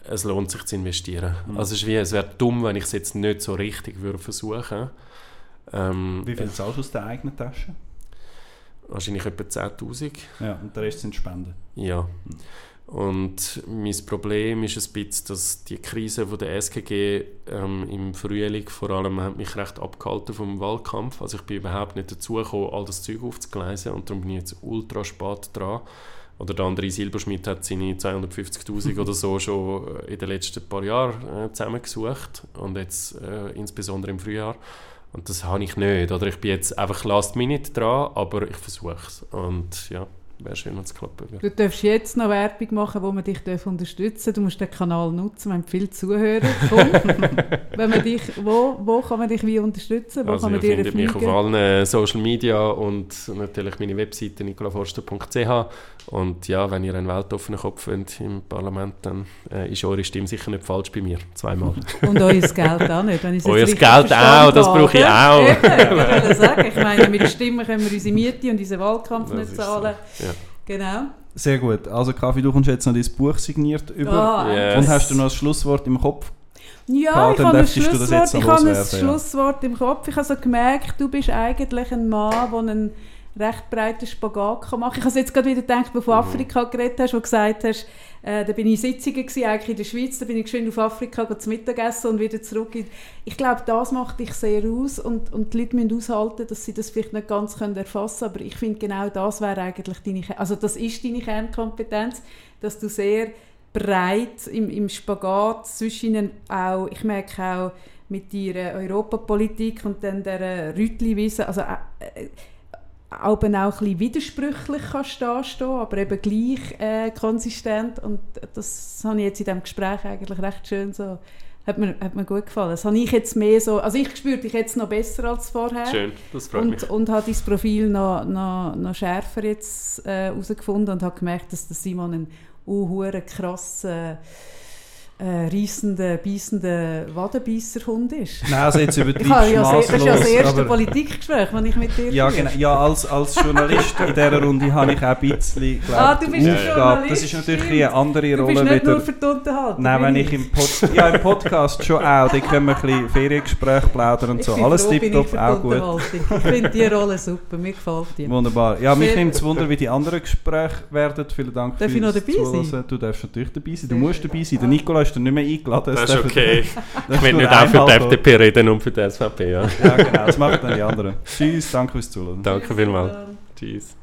es lohnt sich zu investieren. Mhm. Also es, es wäre dumm, wenn ich es jetzt nicht so richtig würde versuchen ähm, Wie viel zahlst du aus der eigenen Tasche? Wahrscheinlich etwa 10'000. Ja, und der Rest sind Spenden? Ja. Mhm. Und mein Problem ist ein bisschen, dass die Krise von der SGG ähm, im Frühling vor allem hat mich recht abgehalten vom Wahlkampf. Also ich bin überhaupt nicht dazu gekommen, all das Zeug aufzugleisen und darum bin ich jetzt ultra spät dran. Oder der andere Silberschmidt hat seine 250'000 oder so schon in den letzten paar Jahren äh, zusammengesucht und jetzt äh, insbesondere im Frühjahr. Und das habe ich nicht. Oder ich bin jetzt einfach last minute dran, aber ich versuche es. Und ja, wäre schön, wenn es klappen würde. Du darfst jetzt noch Werbung machen, wo man dich unterstützen darf. Du musst den Kanal nutzen, wir haben viele Zuhörer. Wenn man dich, wo, wo kann man dich wie unterstützen? Wo Also kann man ihr findet mich auf allen äh, Social Media und natürlich meine Webseite nicolaforster.ch und ja, wenn ihr einen weltoffenen Kopf wollt im Parlament, dann äh, ist eure Stimme sicher nicht falsch bei mir. Zweimal. Und euer Geld auch nicht. Wenn ich Euer Geld auch, das brauche ich auch. Eben, ich sagen, ich meine, mit der Stimme können wir unsere Miete und unseren Wahlkampf Das nicht ist so. zahlen. Ja. Genau. Sehr gut. Also Kaffee, du kommst jetzt noch dein Buch signiert über. Ah, Yes. Und hast du noch ein Schlusswort im Kopf? Ja, Klar, ich habe ein Schlusswort, ich habe ein. Schlusswort im Kopf. Ich habe so gemerkt, du bist eigentlich ein Mann, der einen recht breiten Spagat kann machen. Ich habe jetzt gerade wieder gedacht, wo du von Mhm. Afrika geredet hast, wo du gesagt hast, äh, da bin ich in Sitzungen gewesen, eigentlich in der Schweiz, da bin ich geschwind auf Afrika go zu Mittagessen und wieder zurück. Ich glaube, das macht dich sehr aus und, und die Leute müssen aushalten, dass sie das vielleicht nicht ganz können erfassen können, aber ich finde, genau das wäre eigentlich deine, also das ist deine Kernkompetenz, dass du sehr breit im, im Spagat zwischen ihnen auch, ich merke auch mit ihrer Europapolitik und dann der Rütli-Wiese, also äh, äh, auch ein bisschen widersprüchlich kannst dastehen, aber eben gleich äh, konsistent und das habe ich jetzt in diesem Gespräch eigentlich recht schön so, hat mir, hat mir gut gefallen. Das habe ich jetzt mehr so, also ich spüre dich jetzt noch besser als vorher. Schön, das freut mich. Und, und habe dein Profil noch, noch, noch schärfer jetzt äh, herausgefunden und habe gemerkt, dass der Simon ein unhuere krasser, äh, reissender, beißender Wadenbeisserhund ist. Nein, also jetzt du ja sehr, das ist ja das erste Politikgespräch, das ich mit dir Ja, genau. ja als, als Journalist in dieser Runde habe ich auch ein bisschen glaub, Ah, du die bist Aufgabe. Das ist natürlich stimmt. eine andere Du Rolle bist nicht wieder. nur für die Unterhaltung. Nein, wenn ich im, Pod ja, im Podcast schon auch, da können wir ein bisschen Feriengespräche plaudern und Ich so. Alles tipptopp, die auch gut. Ich finde die Rolle super, mir gefällt die. Wunderbar. Ja, mich nimmt es. Wunder, wie die anderen Gespräche werden. Vielen Dank Darf ich noch fürs dabei sein? Zuhören. Du darfst natürlich dabei sein. Du musst dabei sein. Der Nikola ist dann nicht mehr eingeladen. Das ist okay. das Ich will nur nicht auch für die. FDP reden und für die SVP. Ja. Ja, genau. Das machen dann die anderen. Tschüss, danke fürs Zuhören. Danke vielmals. Tschüss.